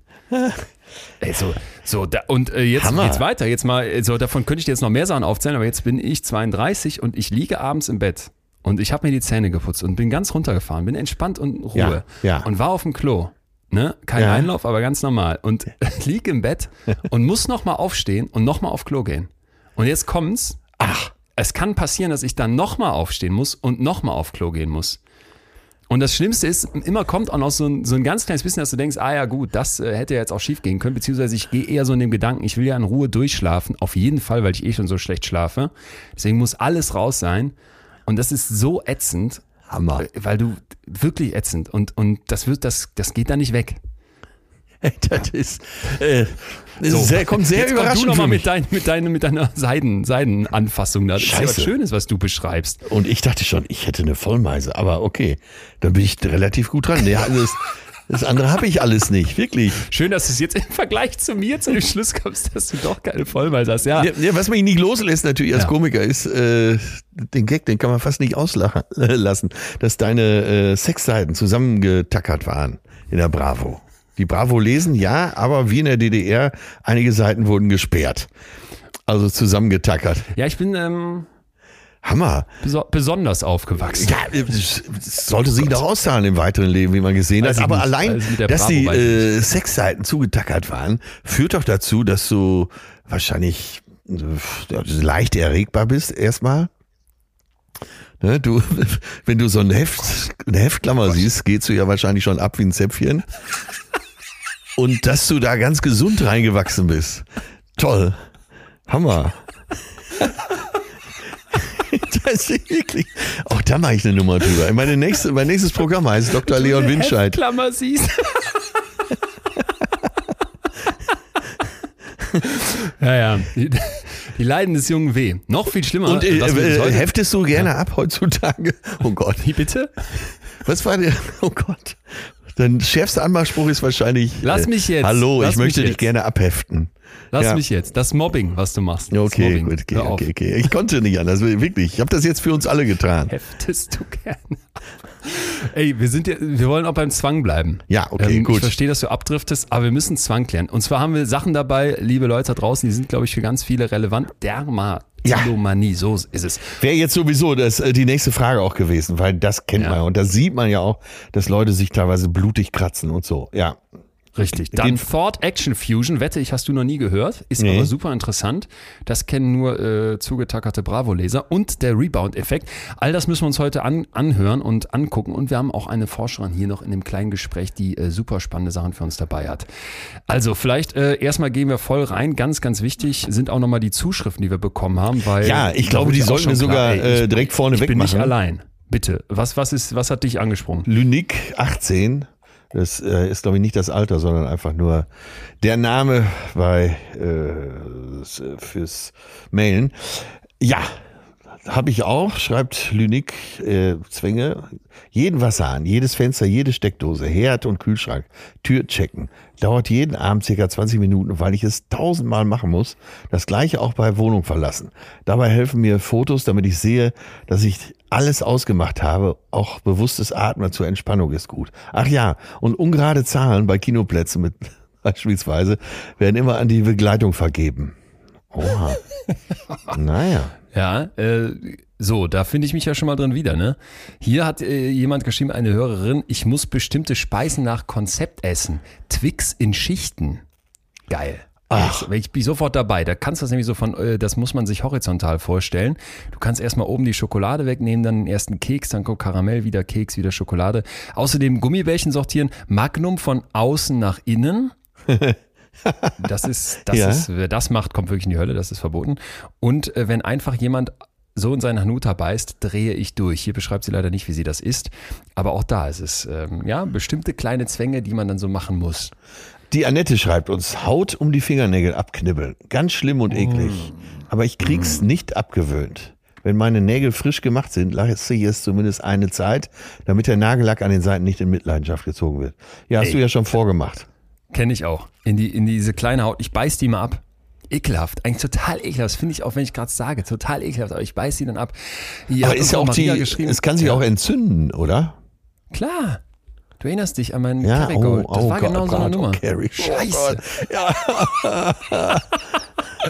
Ey, so, so, da, und äh, jetzt Hammer. geht's weiter. Jetzt mal, äh, so, davon könnte ich dir jetzt noch mehr Sachen aufzählen, aber jetzt bin ich 32 und ich liege abends im Bett und ich habe mir die Zähne geputzt und bin ganz runtergefahren, bin entspannt und in Ruhe Ja, ja. und war auf dem Klo. Ne? Kein Ja. Einlauf, aber ganz normal. Und <laughs> lieg im Bett und muss nochmal aufstehen und nochmal auf Klo gehen. Und jetzt kommt's. Ach, es kann passieren, dass ich dann nochmal aufstehen muss und nochmal auf Klo gehen muss. Und das Schlimmste ist, immer kommt auch noch so ein, so ein ganz kleines bisschen, dass du denkst, ah ja gut, das äh, hätte ja jetzt auch schief gehen können, beziehungsweise ich gehe eher so in dem Gedanken, ich will ja in Ruhe durchschlafen, auf jeden Fall, weil ich eh schon so schlecht schlafe. Deswegen muss alles raus sein. Und das ist so ätzend, Hammer. weil du wirklich ätzend und, und das wird, das, das geht da nicht weg. <laughs> Das ist, äh, ist sehr, kommt sehr Jetzt komm überraschend du noch für mal mich. mit, dein, mit, deiner, mit deiner Seiden, Seidenanfassung da. Das ist ja was. Schönes, was du beschreibst. Und ich dachte schon, ich hätte eine Vollmeise, aber okay, dann bin ich relativ gut dran. Nee, alles, das andere habe ich alles nicht, wirklich. Schön, dass du es jetzt im Vergleich zu mir zu dem Schluss kommst, dass du doch keine Vollmeise hast. Ja, Ja, was mich nicht loslässt natürlich als Ja. Komiker ist, äh, den Gag, den kann man fast nicht auslachen äh, <laughs> lassen, dass deine äh, Sexseiten zusammengetackert waren in der Bravo. Die Bravo lesen, ja, aber wie in der DDR, einige Seiten wurden gesperrt. Also zusammengetackert. ja ich bin ähm, Hammer. beso besonders aufgewachsen. Ja, es sollte sich doch auszahlen im weiteren Leben, wie man gesehen Weiß hat. Aber nicht. allein, dass Bravo die äh, Sexseiten zugetackert waren, führt doch dazu, dass du wahrscheinlich äh, leicht erregbar bist erstmal. Ne, du, <laughs> wenn du so ein Heft, eine Heftklammer siehst, gehst du ja wahrscheinlich schon ab wie ein Zäpfchen. Und dass du da ganz gesund reingewachsen bist. Toll. Hammer. <laughs> Das ist wirklich. Auch da mache ich eine Nummer drüber. Meine nächste, mein nächstes Programm heißt Dr. Leon Winscheid. Klammer siehst. <laughs> ja, ja. Die, die Leiden des jungen W. Noch viel schlimmer. Und äh, äh, heftest du gerne ab heutzutage? Oh Gott. Wie bitte? Was war der? Oh Gott. Dein schärfster Anmachspruch ist wahrscheinlich. Lass mich jetzt. Hallo, Lass ich möchte dich jetzt. gerne abheften. Lass Ja. mich jetzt. Das Mobbing, was du machst. Okay, Mobbing. gut, okay, okay, okay. Ich konnte nicht anders, wirklich. Ich habe das jetzt für uns alle getan. Heftest du gerne. Ey, wir sind ja, wir wollen auch beim Zwang bleiben. Ja, okay, ähm, gut. Ich verstehe, dass du abdriftest, aber wir müssen Zwang klären. Und zwar haben wir Sachen dabei, liebe Leute da draußen, die sind, glaube ich, für ganz viele relevant. Dermatilomanie, so ist es. Wäre jetzt sowieso das, äh, die nächste Frage auch gewesen, weil das kennt Ja. man ja. Und da sieht man ja auch, dass Leute sich teilweise blutig kratzen und so. Ja. Richtig. Dann Den- Thought Action Fusion, wette ich, hast du noch nie gehört. Ist Nee. aber super interessant. Das kennen nur äh, zugetackerte Bravo-Leser. Und der Rebound-Effekt. All das müssen wir uns heute an, anhören und angucken. Und wir haben auch eine Forscherin hier noch in dem kleinen Gespräch, die äh, super spannende Sachen für uns dabei hat. Also vielleicht äh, erstmal gehen wir voll rein. Ganz, ganz wichtig sind auch nochmal die Zuschriften, die wir bekommen haben. Weil Ja, ich glaube, die sollten wir sogar klar, ey, äh, direkt vorne ich bin wegmachen. nicht allein. Bitte, was, was, ist, was hat dich angesprungen? Lynik 18. Das äh, ist, glaube ich, nicht das Alter, sondern einfach nur der Name bei äh, fürs Mailen. Ja, Habe ich auch, schreibt Lünick äh, Zwänge. Jeden Wasserhahn, jedes Fenster, jede Steckdose, Herd und Kühlschrank, Tür checken. Dauert jeden Abend circa 20 Minuten, weil ich es tausendmal machen muss. Das gleiche auch bei Wohnung verlassen. Dabei helfen mir Fotos, damit ich sehe, dass ich alles ausgemacht habe. Auch bewusstes Atmen zur Entspannung ist gut. Ach ja, und ungerade Zahlen bei Kinoplätzen mit <laughs> beispielsweise werden immer an die Begleitung vergeben. Oha. <laughs> naja. Ja, äh, so, da finde ich mich ja schon mal drin wieder, ne? Hier hat äh, jemand geschrieben, eine Hörerin, ich muss bestimmte Speisen nach Konzept essen. Twix in Schichten. Geil. Ach. Ich, bin sofort dabei. Da kannst du das nämlich so von, äh, das muss man sich horizontal vorstellen. Du kannst erstmal oben die Schokolade wegnehmen, dann den ersten Keks, dann kommt Karamell, wieder Keks, wieder Schokolade. Außerdem Gummibärchen sortieren, Magnum von außen nach innen. <laughs> Das ist, das Ja. ist, wer das macht, kommt wirklich in die Hölle, das ist verboten. Und äh, wenn einfach jemand so in seinen Hanuta beißt, drehe ich durch. Hier beschreibt sie leider nicht, wie sie das isst. Aber auch da ist es, ähm, ja, bestimmte kleine Zwänge, die man dann so machen muss. Die Annette schreibt uns, Haut um die Fingernägel abknibbeln. Ganz schlimm und eklig. Aber ich krieg's nicht abgewöhnt. Wenn meine Nägel frisch gemacht sind, lasse ich es zumindest eine Zeit, damit der Nagellack an den Seiten nicht in Mitleidenschaft gezogen wird. Ja, hast Ey. du ja schon vorgemacht. Kenne ich auch. In, die, in diese kleine Haut. Ich beiß die mal ab. Ekelhaft. Eigentlich total ekelhaft. Das finde ich auch, wenn ich gerade sage, total ekelhaft. Aber ich beiß die dann ab. Hier Aber ist ja auch Maria die, geschrieben. es kann sich ja, auch entzünden, oder? Klar. Du erinnerst dich an meinen Ja, Kerrygold. oh, Das oh war Gott, genau so eine oh, Nummer. Oh Scheiße. <laughs> Gott. <laughs>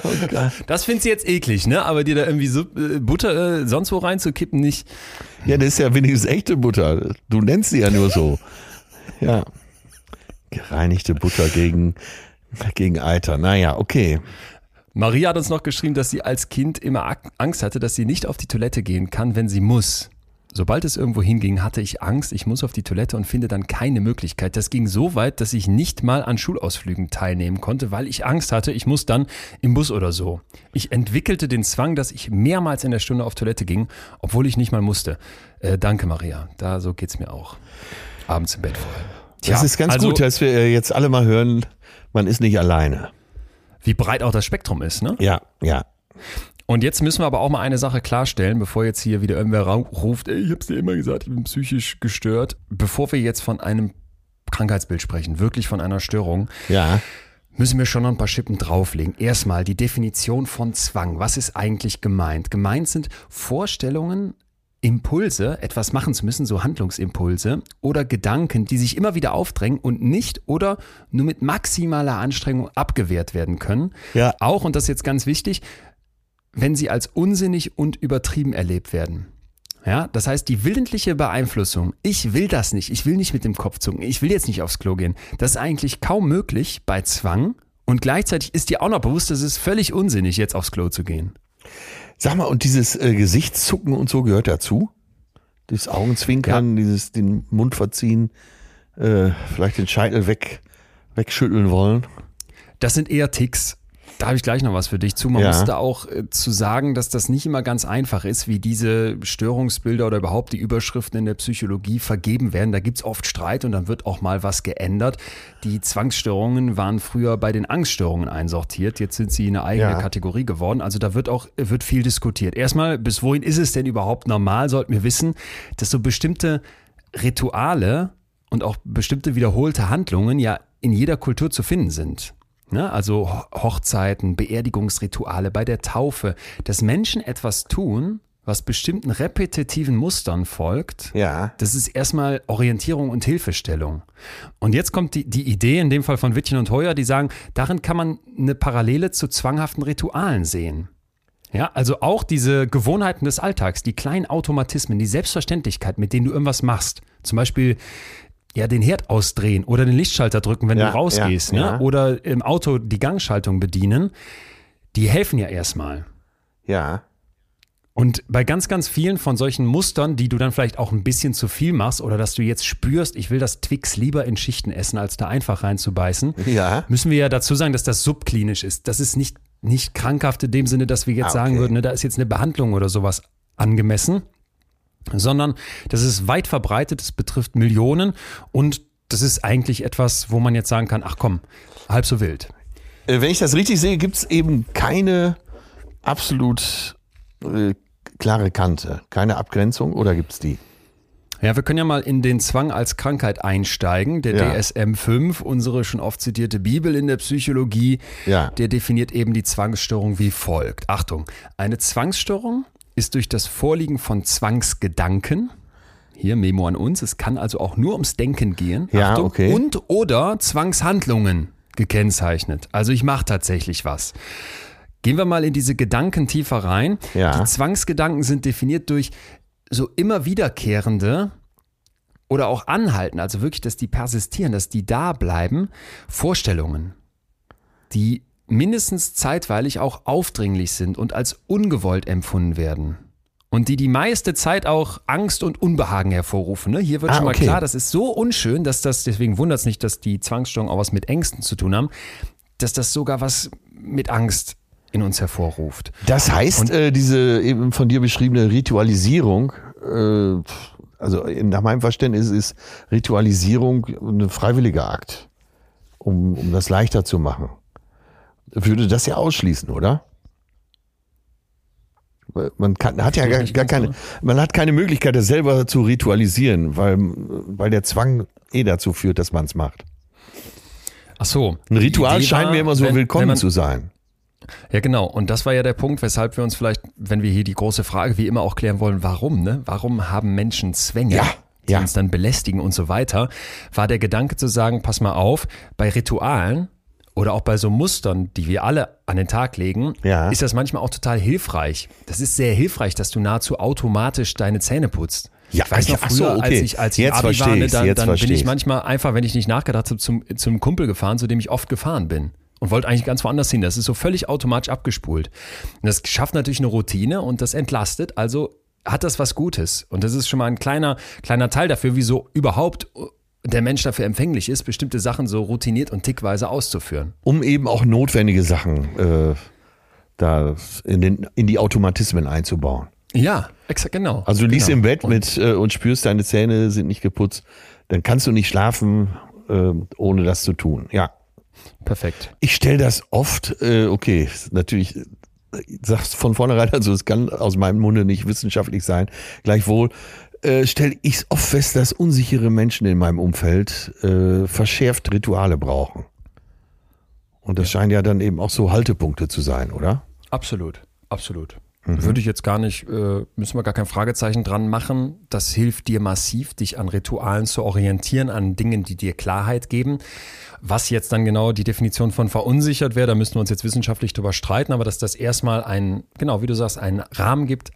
Oh Gott. Das findest du jetzt eklig, ne? Aber dir da irgendwie so, äh, Butter äh, sonst wo reinzukippen, nicht. Ja, das ist ja wenigstens echte Butter. Du nennst sie ja nur so. <laughs> Ja. Gereinigte Butter gegen, gegen Eiter. Naja, okay. Maria hat uns noch geschrieben, dass sie als Kind immer Angst hatte, dass sie nicht auf die Toilette gehen kann, wenn sie muss. Sobald es irgendwo hinging, hatte ich Angst, ich muss auf die Toilette und finde dann keine Möglichkeit. Das ging so weit, dass ich nicht mal an Schulausflügen teilnehmen konnte, weil ich Angst hatte, ich muss dann im Bus oder so. Ich entwickelte den Zwang, dass ich mehrmals in der Stunde auf Toilette ging, obwohl ich nicht mal musste. Äh, danke, Maria. Da so geht's mir auch. Abends im Bett vor allem. Das ist ganz also, gut, dass wir äh, jetzt alle mal hören, man ist nicht alleine. Wie breit auch das Spektrum ist, ne? Ja, ja. Und jetzt müssen wir aber auch mal eine Sache klarstellen, bevor jetzt hier wieder irgendwer ruft, ey, ich hab's dir immer gesagt, ich bin psychisch gestört. Bevor wir jetzt von einem Krankheitsbild sprechen, wirklich von einer Störung, Ja. müssen wir schon noch ein paar Schippen drauflegen. Erstmal die Definition von Zwang. Was ist eigentlich gemeint? Gemeint sind Vorstellungen, Impulse, etwas machen zu müssen, so Handlungsimpulse oder Gedanken, die sich immer wieder aufdrängen und nicht oder nur mit maximaler Anstrengung abgewehrt werden können. Ja. Auch, und das ist jetzt ganz wichtig, wenn sie als unsinnig und übertrieben erlebt werden. Ja, das heißt, die willentliche Beeinflussung, ich will das nicht, ich will nicht mit dem Kopf zucken, ich will jetzt nicht aufs Klo gehen, das ist eigentlich kaum möglich bei Zwang und gleichzeitig ist dir auch noch bewusst, dass es völlig unsinnig, jetzt aufs Klo zu gehen. Sag mal, und dieses äh, Gesichtszucken und so gehört dazu? Dieses Augenzwinkern, dieses den Mund verziehen, äh, vielleicht den Scheitel weg, wegschütteln wollen. Das sind eher Ticks. Da habe ich gleich noch was für dich zu. Man Ja. muss da auch äh, zu sagen, dass das nicht immer ganz einfach ist, wie diese Störungsbilder oder überhaupt die Überschriften in der Psychologie vergeben werden. Da gibt's oft Streit und dann wird auch mal was geändert. Die Zwangsstörungen waren früher bei den Angststörungen einsortiert. Jetzt sind sie eine eigene Ja. Kategorie geworden. Also da wird auch wird viel diskutiert. Erstmal, bis wohin ist es denn überhaupt normal? Sollten wir wissen, dass so bestimmte Rituale und auch bestimmte wiederholte Handlungen ja in jeder Kultur zu finden sind. Ne? Also Ho- Hochzeiten, Beerdigungsrituale, bei der Taufe, dass Menschen etwas tun, was bestimmten repetitiven Mustern folgt, Ja. das ist erstmal Orientierung und Hilfestellung. Und jetzt kommt die, die Idee, in dem Fall von Wittchen und Heuer, die sagen, darin kann man eine Parallele zu zwanghaften Ritualen sehen. Ja, also auch diese Gewohnheiten des Alltags, die kleinen Automatismen, die Selbstverständlichkeit, mit denen du irgendwas machst. Zum Beispiel ja, den Herd ausdrehen oder den Lichtschalter drücken, wenn Ja, du rausgehst, ja, ne? ja. oder im Auto die Gangschaltung bedienen, die helfen ja erstmal. Ja. Und bei ganz, ganz vielen von solchen Mustern, die du dann vielleicht auch ein bisschen zu viel machst oder dass du jetzt spürst, ich will das Twix lieber in Schichten essen, als da einfach reinzubeißen, Ja. müssen wir ja dazu sagen, dass das subklinisch ist. Das ist nicht, nicht krankhaft in dem Sinne, dass wir jetzt Ah, sagen okay. würden, ne, da ist jetzt eine Behandlung oder sowas angemessen, sondern das ist weit verbreitet, es betrifft Millionen und das ist eigentlich etwas, wo man jetzt sagen kann, ach komm, halb so wild. Äh, wenn ich das richtig sehe, gibt es eben keine absolut äh, klare Kante, keine Abgrenzung oder gibt's die? Ja, wir können ja mal in den Zwang als Krankheit einsteigen. Der Ja. DSM-5, unsere schon oft zitierte Bibel in der Psychologie, Ja. der definiert eben die Zwangsstörung wie folgt. Achtung, eine Zwangsstörung ist durch das Vorliegen von Zwangsgedanken, hier Memo an uns, es kann also auch nur ums Denken gehen, Ja, Achtung, okay. und oder Zwangshandlungen gekennzeichnet. Also ich mache tatsächlich was. Gehen wir mal in diese Gedanken tiefer rein. Ja. Die Zwangsgedanken sind definiert durch so immer wiederkehrende oder auch anhalten, also wirklich, dass die persistieren, dass die da bleiben, Vorstellungen, die mindestens zeitweilig auch aufdringlich sind und als ungewollt empfunden werden. Und die die meiste Zeit auch Angst und Unbehagen hervorrufen. Ne? Hier wird Ah, schon mal okay. klar, das ist so unschön, dass das, deswegen wundert es nicht, dass die Zwangsstörungen auch was mit Ängsten zu tun haben, dass das sogar was mit Angst in uns hervorruft. Das heißt, äh, diese eben von dir beschriebene Ritualisierung, äh, also nach meinem Verständnis ist Ritualisierung ein freiwilliger Akt, um, um das leichter zu machen. Würde das ja ausschließen, oder? Man kann, hat ja gar, gar keine, man hat keine Möglichkeit, das selber zu ritualisieren, weil, weil der Zwang eh dazu führt, dass man es macht. Ach so. Ein Ritual Idee scheint war, mir immer so wenn- willkommen wenn man, zu sein. Ja, genau. Und das war ja der Punkt, weshalb wir uns vielleicht, wenn wir hier die große Frage wie immer auch klären wollen, warum, ne? Warum haben Menschen Zwänge? Ja, Die ja. uns dann belästigen und so weiter, war der Gedanke zu sagen, pass mal auf, bei Ritualen oder auch bei so Mustern, die wir alle an den Tag legen, Ja. ist das manchmal auch total hilfreich. Das ist sehr hilfreich, dass du nahezu automatisch deine Zähne putzt. Ja, ich weiß noch früher, so, als okay. ich, als ich Jetzt Abi war, ne, dann, dann bin ich manchmal einfach, wenn ich nicht nachgedacht habe, zum, zum Kumpel gefahren, zu dem ich oft gefahren bin. Und wollte eigentlich ganz woanders hin. Das ist so völlig automatisch abgespult. Und das schafft natürlich eine Routine und das entlastet. Also hat das was Gutes. Und das ist schon mal ein kleiner, kleiner Teil dafür, wieso überhaupt der Mensch dafür empfänglich ist, bestimmte Sachen so routiniert und tickweise auszuführen. um eben auch notwendige Sachen äh, da in, den, in die Automatismen einzubauen. Ja, exakt, genau. Also du liegst genau. im Bett mit äh, und spürst, deine Zähne sind nicht geputzt, dann kannst du nicht schlafen, äh, ohne das zu tun. Ja, Perfekt. ich stelle das oft, äh, okay, natürlich, äh, ich sag's von vornherein, also es kann aus meinem Munde nicht wissenschaftlich sein, gleichwohl äh, stelle ich oft fest, dass unsichere Menschen in meinem Umfeld äh, verschärft Rituale brauchen. Und das scheinen ja dann eben auch so Haltepunkte zu sein, oder? Absolut, absolut. Mhm. Würde ich jetzt gar nicht, äh, müssen wir gar kein Fragezeichen dran machen. Das hilft dir massiv, dich an Ritualen zu orientieren, an Dingen, die dir Klarheit geben. Was jetzt dann genau die Definition von verunsichert wäre, da müssten wir uns jetzt wissenschaftlich drüber streiten, aber dass das erstmal ein, genau wie du sagst, einen Rahmen gibt,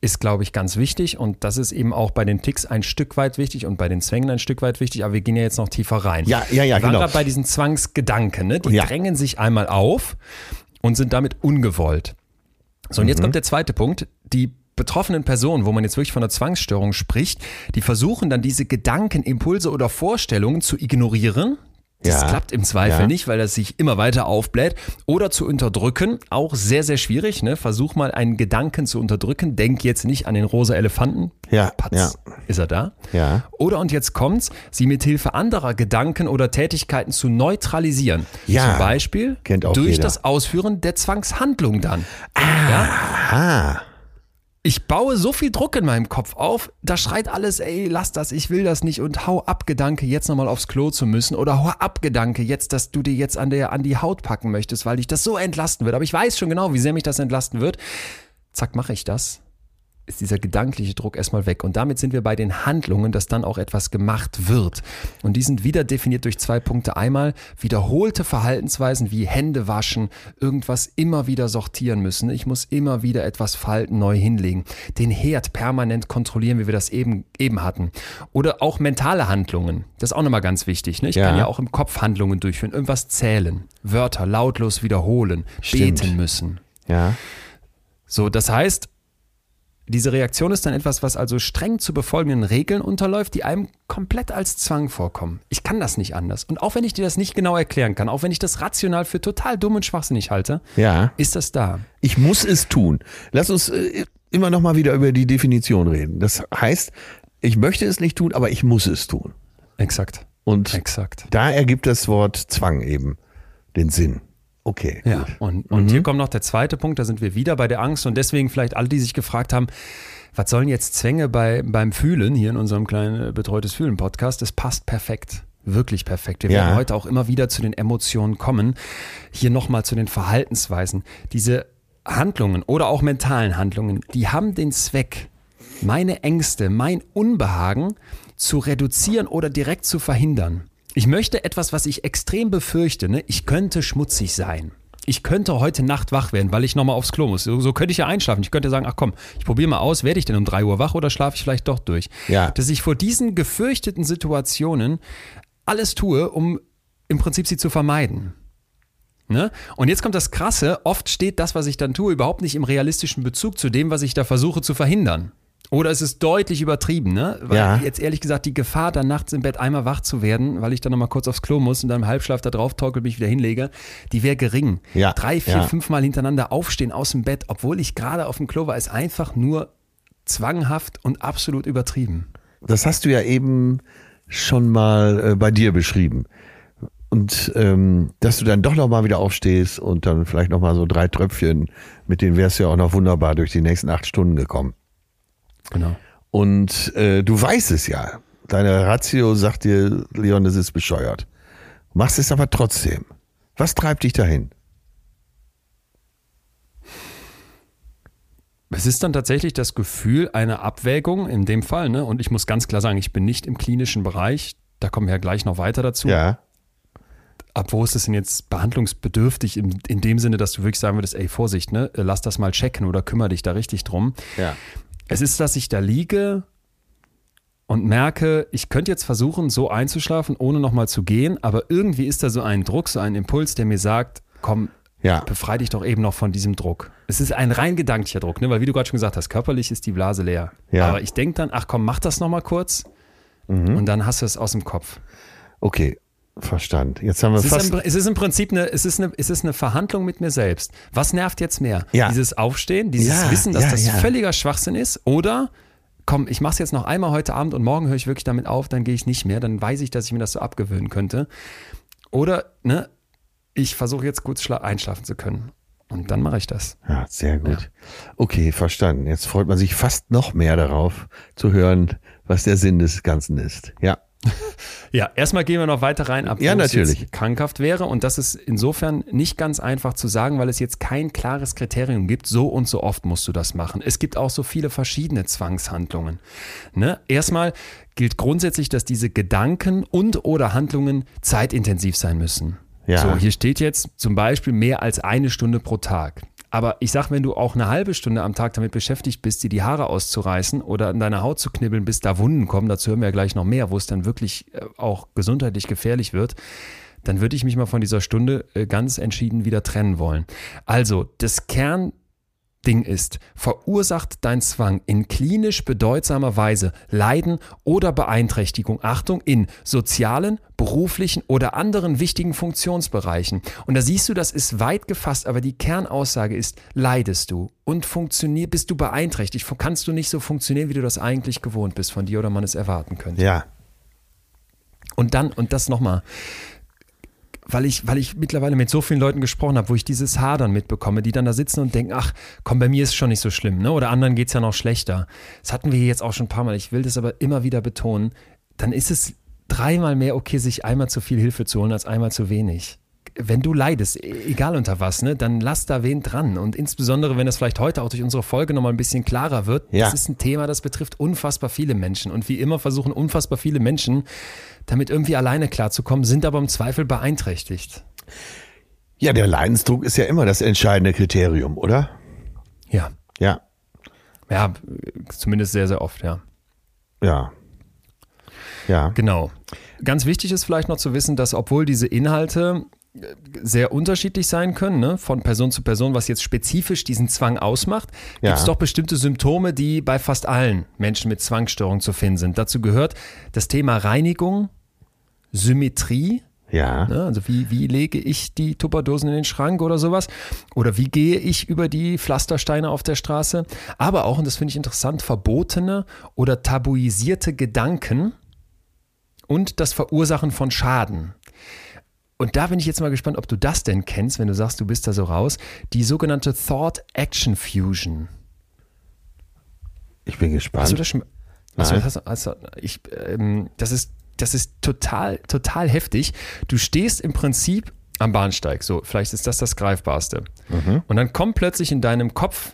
ist, glaube ich, ganz wichtig. Und das ist eben auch bei den Ticks ein Stück weit wichtig und bei den Zwängen ein Stück weit wichtig. Aber wir gehen ja jetzt noch tiefer rein. Ja, ja, ja, wir waren genau. gerade bei diesen Zwangsgedanken. Ne? Die Ja. drängen sich einmal auf und sind damit ungewollt. So, und jetzt kommt der zweite Punkt. Die betroffenen Personen, wo man jetzt wirklich von einer Zwangsstörung spricht, die versuchen dann diese Gedanken, Impulse oder Vorstellungen zu ignorieren. Das Ja. klappt im Zweifel Ja. nicht, weil das sich immer weiter aufbläht. Oder zu unterdrücken, auch sehr, sehr schwierig. Ne? Versuch mal einen Gedanken zu unterdrücken. Denk jetzt nicht an den rosa Elefanten. Ja, Patz, ja. ist er da? Ja. Oder und jetzt kommt's, sie mit Hilfe anderer Gedanken oder Tätigkeiten zu neutralisieren. Ja, Zum Beispiel durch jeder. das Ausführen der Zwangshandlung dann. Ah, Ich baue so viel Druck in meinem Kopf auf, da schreit alles, ey, lass das, ich will das nicht und hau ab, Gedanke, jetzt nochmal aufs Klo zu müssen oder hau ab, Gedanke, jetzt, dass du dir jetzt an, der, an die Haut packen möchtest, weil dich das so entlasten wird. Aber ich weiß schon genau, wie sehr mich das entlasten wird. Zack, mache ich das. Ist dieser gedankliche Druck erstmal weg. Und damit sind wir bei den Handlungen, dass dann auch etwas gemacht wird. Und die sind wieder definiert durch zwei Punkte. Einmal wiederholte Verhaltensweisen wie Hände waschen, irgendwas immer wieder sortieren müssen. Ich muss immer wieder etwas falten, neu hinlegen. Den Herd permanent kontrollieren, wie wir das eben, eben hatten. Oder auch mentale Handlungen. Das ist auch nochmal ganz wichtig. Ne? Ich Ja. kann ja auch im Kopf Handlungen durchführen. Irgendwas zählen. Wörter lautlos wiederholen. Stimmt. Beten müssen. ja. So, das heißt, diese Reaktion ist dann etwas, was also streng zu befolgenden Regeln unterläuft, die einem komplett als Zwang vorkommen. Ich kann das nicht anders. Und auch wenn ich dir das nicht genau erklären kann, auch wenn ich das rational für total dumm und schwachsinnig halte, Ja. ist das da. Ich muss es tun. Lass uns äh, immer noch mal wieder über die Definition reden. Das heißt, ich möchte es nicht tun, aber ich muss es tun. Exakt. Und Exakt. da ergibt das Wort Zwang eben den Sinn. Okay. Ja, gut. und, und hier kommt noch der zweite Punkt, da sind wir wieder bei der Angst und deswegen vielleicht alle, die sich gefragt haben, was sollen jetzt Zwänge bei, beim Fühlen hier in unserem kleinen äh, Betreutes Fühlen Podcast? Das passt perfekt. Wirklich perfekt. Wir Ja. werden heute auch immer wieder zu den Emotionen kommen. Hier nochmal zu den Verhaltensweisen. Diese Handlungen oder auch mentalen Handlungen, die haben den Zweck, meine Ängste, mein Unbehagen zu reduzieren oder direkt zu verhindern. Ich möchte etwas, was ich extrem befürchte. Ne? Ich könnte schmutzig sein. Ich könnte heute Nacht wach werden, weil ich nochmal aufs Klo muss. So, so könnte ich ja einschlafen. Ich könnte sagen, ach komm, ich probiere mal aus, werde ich denn um 3 Uhr wach oder schlafe ich vielleicht doch durch? Ja. Dass ich vor diesen gefürchteten Situationen alles tue, um im Prinzip sie zu vermeiden. Ne? Und jetzt kommt das Krasse, oft steht das, was ich dann tue, überhaupt nicht im realistischen Bezug zu dem, was ich da versuche zu verhindern. Oder es ist deutlich übertrieben, ne? Weil Ja. jetzt ehrlich gesagt, die Gefahr, dann nachts im Bett einmal wach zu werden, weil ich dann nochmal kurz aufs Klo muss und dann im Halbschlaf da drauf torkel, mich wieder hinlege, die wäre gering. Ja, Drei, vier, ja. fünf Mal hintereinander aufstehen aus dem Bett, obwohl ich gerade auf dem Klo war, ist einfach nur zwanghaft und absolut übertrieben. Das hast du ja eben schon mal äh, bei dir beschrieben. Und ähm, dass du dann doch noch mal wieder aufstehst und dann vielleicht noch mal so drei Tröpfchen, mit denen wärst du ja auch noch wunderbar durch die nächsten acht Stunden gekommen. Genau. Und äh, du weißt es ja. Deine Ratio sagt dir, Leon, das ist bescheuert. Machst es aber trotzdem. Was treibt dich dahin? Es ist dann tatsächlich das Gefühl einer Abwägung in dem Fall, ne? Und ich muss ganz klar sagen, ich bin nicht im klinischen Bereich. Da kommen wir ja gleich noch weiter dazu. Ja. Ab wo ist es denn jetzt behandlungsbedürftig in, in dem Sinne, dass du wirklich sagen würdest, ey, Vorsicht, ne? Lass das mal checken oder kümmere dich da richtig drum. Ja. Es ist, dass ich da liege und merke, ich könnte jetzt versuchen, so einzuschlafen, ohne nochmal zu gehen, aber irgendwie ist da so ein Druck, so ein Impuls, der mir sagt, komm, Ja. befrei dich doch eben noch von diesem Druck. Es ist ein rein gedanklicher Druck, ne? weil wie du gerade schon gesagt hast, körperlich ist die Blase leer. Ja. Aber ich denke dann, ach komm, mach das nochmal kurz Mhm. und dann hast du es aus dem Kopf. Okay. Verstand. Jetzt haben wir Es ist, fast. im, es ist im Prinzip eine, es ist eine, es ist eine Verhandlung mit mir selbst. Was nervt jetzt mehr? Ja. Dieses Aufstehen, dieses Ja, Wissen, dass ja, das ja. völliger Schwachsinn ist oder komm, ich mache es jetzt noch einmal heute Abend und morgen höre ich wirklich damit auf, dann gehe ich nicht mehr, dann weiß ich, dass ich mir das so abgewöhnen könnte. Oder, ne, ich versuche jetzt gut schla- einschlafen zu können. Und dann mache ich das. Ja, sehr gut. Okay, verstanden. Jetzt freut man sich fast noch mehr darauf zu hören, was der Sinn des Ganzen ist. Ja. <laughs> Ja, erstmal gehen wir noch weiter rein, ab Ja, es natürlich. krankhaft wäre. Und das ist insofern nicht ganz einfach zu sagen, weil es jetzt kein klares Kriterium gibt. So und so oft musst du das machen. Es gibt auch so viele verschiedene Zwangshandlungen. Ne? Erstmal gilt grundsätzlich, dass diese Gedanken und oder Handlungen zeitintensiv sein müssen. Ja. So, hier steht jetzt zum Beispiel mehr als eine Stunde pro Tag. Aber ich sag, wenn du auch eine halbe Stunde am Tag damit beschäftigt bist, dir die Haare auszureißen oder an deiner Haut zu knibbeln, bis da Wunden kommen, dazu hören wir ja gleich noch mehr, wo es dann wirklich äh, auch gesundheitlich gefährlich wird, dann würde ich mich mal von dieser Stunde äh, ganz entschieden wieder trennen wollen. Also, das Kernding ist, verursacht dein Zwang in klinisch bedeutsamer Weise Leiden oder Beeinträchtigung, Achtung, in sozialen, beruflichen oder anderen wichtigen Funktionsbereichen. Und da siehst du, das ist weit gefasst, aber die Kernaussage ist, leidest du und funktionier, bist du beeinträchtigt, kannst du nicht so funktionieren, wie du das eigentlich gewohnt bist von dir oder man es erwarten könnte. Ja. Und dann, und das nochmal, weil ich, weil ich mittlerweile mit so vielen Leuten gesprochen habe, wo ich dieses Hadern mitbekomme, die dann da sitzen und denken, ach, komm, bei mir ist es schon nicht so schlimm, ne? Oder anderen geht es ja noch schlechter. Das hatten wir jetzt auch schon ein paar Mal, ich will das aber immer wieder betonen, dann ist es dreimal mehr okay, sich einmal zu viel Hilfe zu holen, als einmal zu wenig. Wenn du leidest, e- egal unter was, ne, dann lass da wen dran. Und insbesondere, wenn das vielleicht heute auch durch unsere Folge nochmal ein bisschen klarer wird, Ja. das ist ein Thema, das betrifft unfassbar viele Menschen. Und wie immer versuchen unfassbar viele Menschen, damit irgendwie alleine klarzukommen, sind aber im Zweifel beeinträchtigt. Ja, der Leidensdruck ist ja immer das entscheidende Kriterium, oder? Ja. Ja. Ja, zumindest sehr, sehr oft, ja. Ja. Ja. Genau. Ganz wichtig ist vielleicht noch zu wissen, dass obwohl diese Inhalte äh, sehr unterschiedlich sein können, ne, von Person zu Person, was jetzt spezifisch diesen Zwang ausmacht, Ja. gibt es doch bestimmte Symptome, die bei fast allen Menschen mit Zwangsstörungen zu finden sind. Dazu gehört das Thema Reinigung, Symmetrie, Ja. Ne? Also wie, wie lege ich die Tupperdosen in den Schrank oder sowas? Oder wie gehe ich über die Pflastersteine auf der Straße? Aber auch, und das finde ich interessant, verbotene oder tabuisierte Gedanken und das Verursachen von Schaden. und da bin ich jetzt mal gespannt, ob du das denn kennst, wenn du sagst, du bist da so raus, die sogenannte Thought Action Fusion. Ich bin gespannt. Hast du das schon? Hast du, hast, hast, ich, ähm, das ist das ist total total heftig. Du stehst im Prinzip am Bahnsteig, so vielleicht ist das das greifbarste. Mhm. Und dann kommt plötzlich in deinem Kopf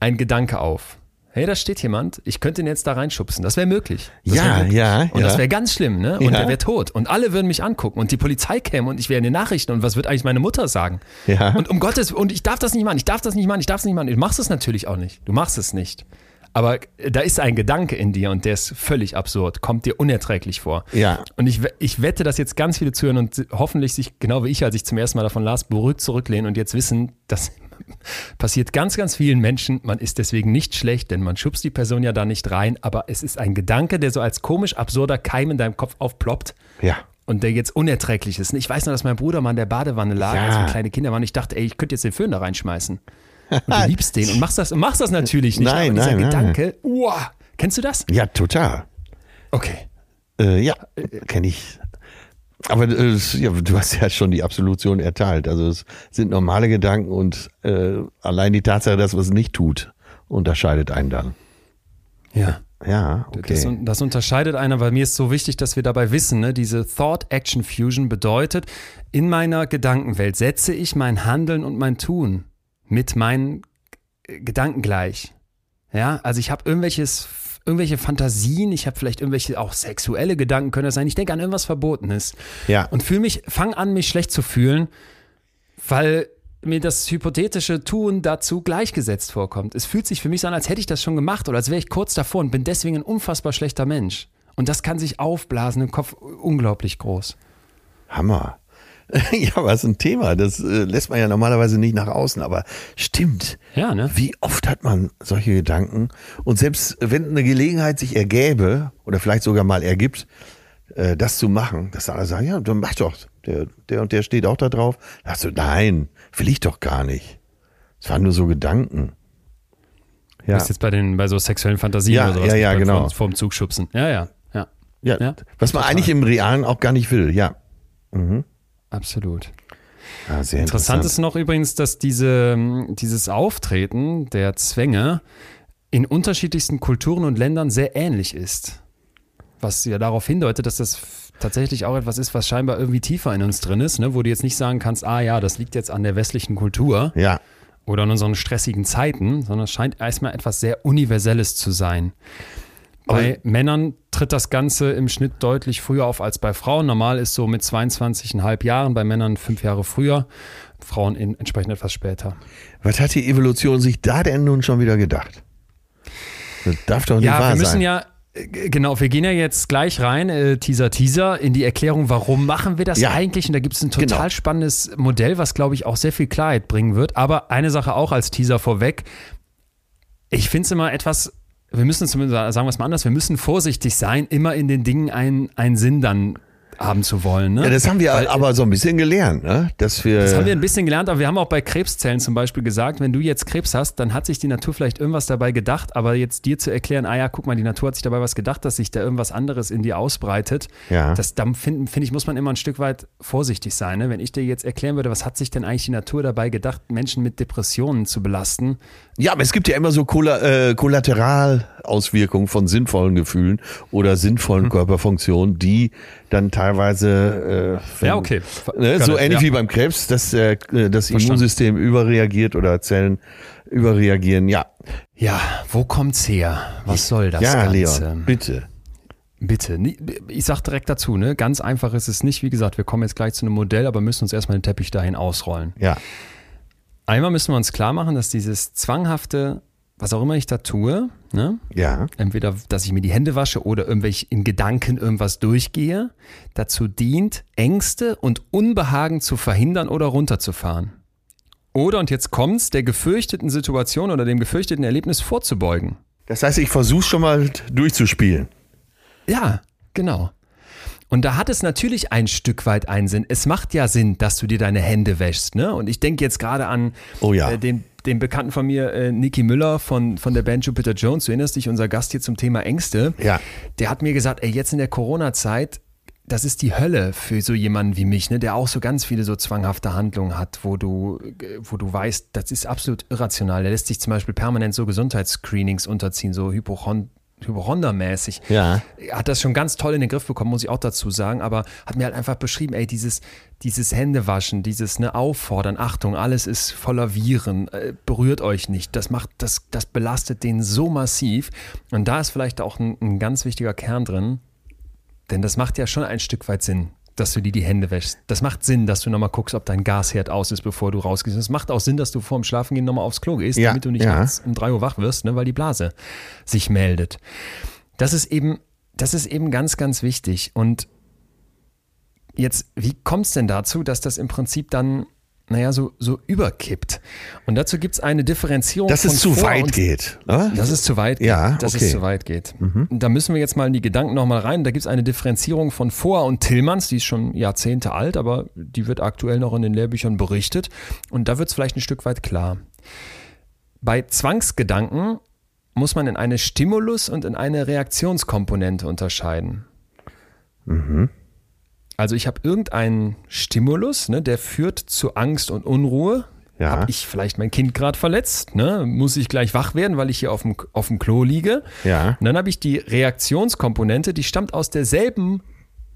ein Gedanke auf. Hey, da steht jemand, ich könnte ihn jetzt da reinschubsen. Das wäre möglich. Das Ja, wär möglich. ja, Und ja. das wäre ganz schlimm, ne? Und Ja. er wäre tot. Und alle würden mich angucken und die Polizei käme und ich wäre in den Nachrichten und was wird eigentlich meine Mutter sagen? Ja. Und um Gottes, und ich darf das nicht machen, ich darf das nicht machen, ich darf es nicht machen. Du machst es natürlich auch nicht. Du machst es nicht. Aber da ist ein Gedanke in dir und der ist völlig absurd, kommt dir unerträglich vor. Ja. Und ich, ich wette, dass jetzt ganz viele zuhören und hoffentlich sich, genau wie ich, als ich zum ersten Mal davon las, beruhigt zurücklehnen und jetzt wissen, das <laughs> passiert ganz, ganz vielen Menschen. Man ist deswegen nicht schlecht, denn man schubst die Person ja da nicht rein, aber es ist ein Gedanke, der so als komisch absurder Keim in deinem Kopf aufploppt Ja. und der jetzt unerträglich ist. Ich weiß noch, dass mein Bruder mal in der Badewanne lag, Ja. als wir kleine Kinder waren. und Ich dachte, ey, ich könnte jetzt den Föhn da reinschmeißen. Und du liebst den und machst das, und machst das natürlich nicht. Nein, aber dieser nein, nein. Gedanke, uah, kennst du das? Ja, total. Okay. Äh, ja, kenne ich. Aber äh, ja, du hast ja schon die Absolution erteilt. Also es sind normale Gedanken und äh, allein die Tatsache, dass man es nicht tut, unterscheidet einen dann. Ja. Ja, Das, okay. das unterscheidet einer, weil mir ist so wichtig, dass wir dabei wissen, ne, diese Thought-Action-Fusion bedeutet, in meiner Gedankenwelt setze ich mein Handeln und mein Tun mit meinen Gedanken gleich. Ja, also ich habe irgendwelches, irgendwelche Fantasien, ich habe vielleicht irgendwelche auch sexuelle Gedanken können das sein. Ich denke an irgendwas Verbotenes Ja. und fühle mich, fang an, mich schlecht zu fühlen, weil mir das hypothetische Tun dazu gleichgesetzt vorkommt. Es fühlt sich für mich so an, als hätte ich das schon gemacht oder als wäre ich kurz davor und bin deswegen ein unfassbar schlechter Mensch. Und das kann sich aufblasen im Kopf unglaublich groß. Hammer. <laughs> Ja, ist ein Thema, das äh, lässt man ja normalerweise nicht nach außen, aber stimmt. Ja, ne? Wie oft hat man solche Gedanken? Und selbst wenn eine Gelegenheit sich ergäbe oder vielleicht sogar mal ergibt, äh, das zu machen, dass alle sagen, ja, dann mach doch. Der, der und der steht auch da drauf. Da sagst du, nein, will ich doch gar nicht. Es waren nur so Gedanken. Du Ja, bist jetzt bei den bei so sexuellen Fantasien Ja, oder sowas. ja, ja, genau. Vorm, vorm Zug schubsen. Ja, ja, ja. ja, ja, was man total. eigentlich im Realen auch gar nicht will. Ja, Absolut. ja sehr Interessant interessant. ist noch übrigens, dass diese, dieses Auftreten der Zwänge in unterschiedlichsten Kulturen und Ländern sehr ähnlich ist. Was ja darauf hindeutet, dass das tatsächlich auch etwas ist, was scheinbar irgendwie tiefer in uns drin ist, ne? wo du jetzt nicht sagen kannst, ah ja, das liegt jetzt an der westlichen Kultur Ja, oder an unseren stressigen Zeiten, sondern es scheint erstmal etwas sehr Universelles zu sein. Bei Männern tritt das Ganze im Schnitt deutlich früher auf als bei Frauen. Normal ist so mit 22,5 Jahren, bei Männern fünf Jahre früher, Frauen in, entsprechend etwas später. was hat die Evolution sich da denn nun schon wieder gedacht? Das darf doch nicht Ja, wahr wir müssen sein. ja, äh, genau, wir gehen ja jetzt gleich rein, äh, Teaser, Teaser, in die Erklärung, warum machen wir das Ja. eigentlich? Und da gibt es ein total Genau. spannendes Modell, was, glaube ich, auch sehr viel Klarheit bringen wird. Aber eine Sache auch als Teaser vorweg. Ich finde es immer etwas, wir müssen zumindest, sagen wir mal anders, wir müssen vorsichtig sein, immer in den Dingen einen, einen Sinn dann haben zu wollen. Ne? Ja, das haben wir aber so ein bisschen gelernt, ne? Dass wir, Das haben wir ein bisschen gelernt, aber wir haben auch bei Krebszellen zum Beispiel gesagt, wenn du jetzt Krebs hast, dann hat sich die Natur vielleicht irgendwas dabei gedacht, aber jetzt dir zu erklären, ah ja, guck mal, die Natur hat sich dabei was gedacht, dass sich da irgendwas anderes in dir ausbreitet, Ja. das dann finde find ich, muss man immer ein Stück weit vorsichtig sein. Ne? Wenn ich dir jetzt erklären würde, was hat sich denn eigentlich die Natur dabei gedacht, Menschen mit Depressionen zu belasten, ja, aber es gibt ja immer so Kolla äh, Kollateralauswirkungen von sinnvollen Gefühlen oder Hm. sinnvollen Körperfunktionen, die dann teilweise äh, wenn- Ja, okay. Ne, so ähnlich ja. wie beim Krebs, dass äh, das Verstanden. Immunsystem überreagiert oder Zellen überreagieren. Ja, ja, wo kommt's her? Was soll das ja, Ganze? Leon, bitte. Bitte, ich sag direkt dazu, ne? ganz einfach ist es nicht. Wie gesagt, wir kommen jetzt gleich zu einem Modell, aber müssen uns erstmal den Teppich dahin ausrollen. Ja, Einmal müssen wir uns klar machen, dass dieses zwanghafte, was auch immer ich da tue, ne? ja, entweder, dass ich mir die Hände wasche oder irgendwelch in Gedanken irgendwas durchgehe, dazu dient, Ängste und Unbehagen zu verhindern oder runterzufahren. Oder, und jetzt kommt's, der gefürchteten Situation oder dem gefürchteten Erlebnis vorzubeugen. Das heißt, ich versuche schon mal durchzuspielen. Ja, genau. Und da hat es natürlich ein Stück weit einen Sinn. Es macht ja Sinn, dass du dir deine Hände wäschst. Ne? Und ich denke jetzt gerade an Oh ja. äh, den, den Bekannten von mir, äh, Nicky Müller von, von der Band Jupiter Jones. Du erinnerst dich, unser Gast hier zum Thema Ängste. Ja. Der hat mir gesagt, ey, jetzt in der Corona-Zeit das ist die Hölle für so jemanden wie mich, ne, der auch so ganz viele so zwanghafte Handlungen hat, wo du, wo du weißt, das ist absolut irrational. Der lässt sich zum Beispiel permanent so Gesundheitsscreenings unterziehen, so Hypochond Hypochondermäßig. Ja. Hat das schon ganz toll in den Griff bekommen, muss ich auch dazu sagen, aber hat mir halt einfach beschrieben, ey, dieses, dieses Händewaschen, dieses ne, Auffordern, Achtung, alles ist voller Viren, äh, berührt euch nicht. Das macht, das, das belastet den so massiv. Und da ist vielleicht auch ein, ein ganz wichtiger Kern drin, denn das macht ja schon ein Stück weit Sinn, dass du dir die Hände wäschst. Das macht Sinn, dass du nochmal guckst, ob dein Gasherd aus ist, bevor du rausgehst. Es macht auch Sinn, dass du vorm Schlafengehen nochmal aufs Klo gehst, Ja, damit du nicht ja. nachts um drei Uhr wach wirst, ne, weil die Blase sich meldet. Das ist eben, das ist eben ganz, ganz wichtig. Und jetzt, wie kommt es denn dazu, dass das im Prinzip dann, naja, so, so überkippt? Und dazu gibt es eine Differenzierung. Dass es zu weit geht. Ne? dass es zu weit geht. Ja, dass okay. Mhm. es zu weit geht. Da müssen wir jetzt mal in die Gedanken nochmal rein. Da gibt es eine Differenzierung von Vor- und Tillmanns, die ist schon Jahrzehnte alt, aber die wird aktuell noch in den Lehrbüchern berichtet. Und da wird es vielleicht ein Stück weit klar. Bei Zwangsgedanken muss man in eine Stimulus- und in eine Reaktionskomponente unterscheiden. Also ich habe irgendeinen Stimulus, ne, der führt zu Angst und Unruhe. Ja. Habe ich vielleicht mein Kind gerade verletzt? Ne? Muss ich gleich wach werden, weil ich hier auf dem, auf dem Klo liege? Ja. Und dann habe ich die Reaktionskomponente, die stammt aus derselben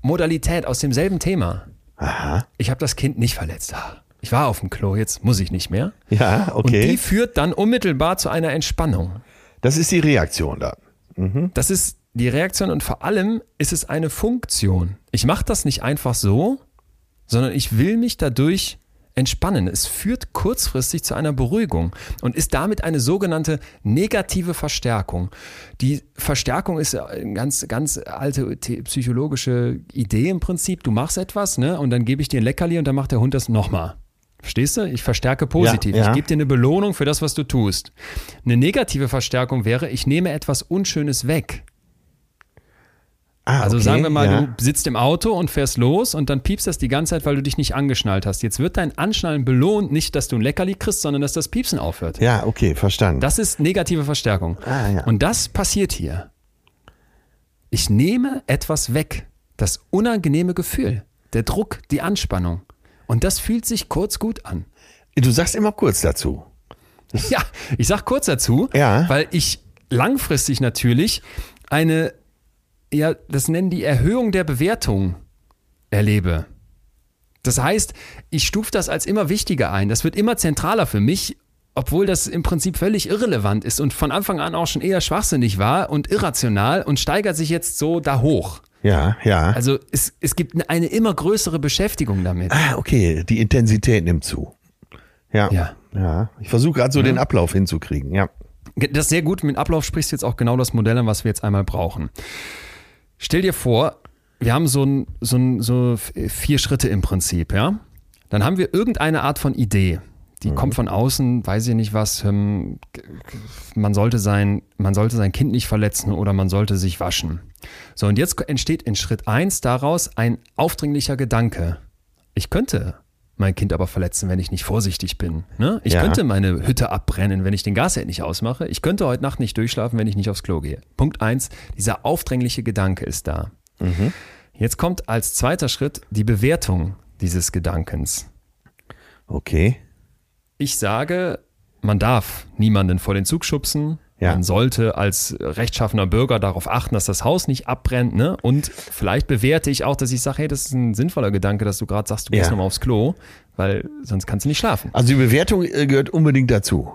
Modalität, aus demselben Thema. Aha. Ich habe das Kind nicht verletzt. Ich war auf dem Klo, jetzt muss ich nicht mehr. Ja, Und die okay. führt dann unmittelbar zu einer Entspannung. Das ist die Reaktion da. Das ist die Reaktion und vor allem ist es eine Funktion. Ich mache das nicht einfach so, sondern ich will mich dadurch entspannen. Es führt kurzfristig zu einer Beruhigung und ist damit eine sogenannte negative Verstärkung. Die Verstärkung ist eine ganz, ganz alte psychologische Idee im Prinzip. Du machst etwas ne, und dann gebe ich dir ein Leckerli und dann macht der Hund das nochmal. Verstehst du? Ich verstärke positiv. Ja, ja. Ich gebe dir eine Belohnung für das, was du tust. Eine negative Verstärkung wäre, ich nehme etwas Unschönes weg. Ah, Also okay, sagen wir mal, ja. du sitzt im Auto und fährst los und dann piepst das die ganze Zeit, weil du dich nicht angeschnallt hast. Jetzt wird dein Anschnallen belohnt, nicht, dass du ein Leckerli kriegst, sondern dass das Piepsen aufhört. Ja, okay, verstanden. Das ist negative Verstärkung. Ah, ja. Und das passiert hier. Ich nehme etwas weg. Das unangenehme Gefühl, der Druck, die Anspannung. Und das fühlt sich kurz gut an. du sagst immer kurz dazu. <laughs> Ja, ich sag kurz dazu, Ja. weil ich langfristig natürlich eine, ja, das nennen die Erhöhung der Bewertung erlebe. Das heißt, ich stufe das als immer wichtiger ein. Das wird immer zentraler für mich, obwohl das im Prinzip völlig irrelevant ist und von Anfang an auch schon eher schwachsinnig war und irrational und steigert sich jetzt so da hoch. Ja, ja. Also es, es gibt eine immer größere Beschäftigung damit. ah, okay, die Intensität nimmt zu. Ja. Ja. Ja. Ich versuche gerade so den Ablauf hinzukriegen. Ja. Das ist sehr gut. Mit Ablauf sprichst du jetzt auch genau das Modell an, was wir jetzt einmal brauchen. Stell dir vor, wir haben so, ein, so, ein, so vier Schritte im Prinzip, ja? Dann haben wir irgendeine Art von Idee. Die kommt von außen, weiß ich nicht was, ähm, man sollte, sein, man sollte sein Kind nicht verletzen oder man sollte sich waschen. So, und jetzt entsteht in Schritt eins daraus ein aufdringlicher Gedanke. Ich könnte mein Kind aber verletzen, wenn ich nicht vorsichtig bin. Ne? Ich Ja. könnte meine Hütte abbrennen, wenn ich den Gasherd nicht ausmache. Ich könnte heute Nacht nicht durchschlafen, wenn ich nicht aufs Klo gehe. Punkt eins: dieser aufdringliche Gedanke ist da. Jetzt kommt als zweiter Schritt die Bewertung dieses Gedankens. Okay. Ich sage, man darf niemanden vor den Zug schubsen. Ja. Man sollte als rechtschaffener Bürger darauf achten, dass das Haus nicht abbrennt. Ne? Und vielleicht bewerte ich auch, dass ich sage, hey, das ist ein sinnvoller Gedanke, dass du gerade sagst, du gehst Ja. nochmal aufs Klo, weil sonst kannst du nicht schlafen. Also die Bewertung äh, gehört unbedingt dazu.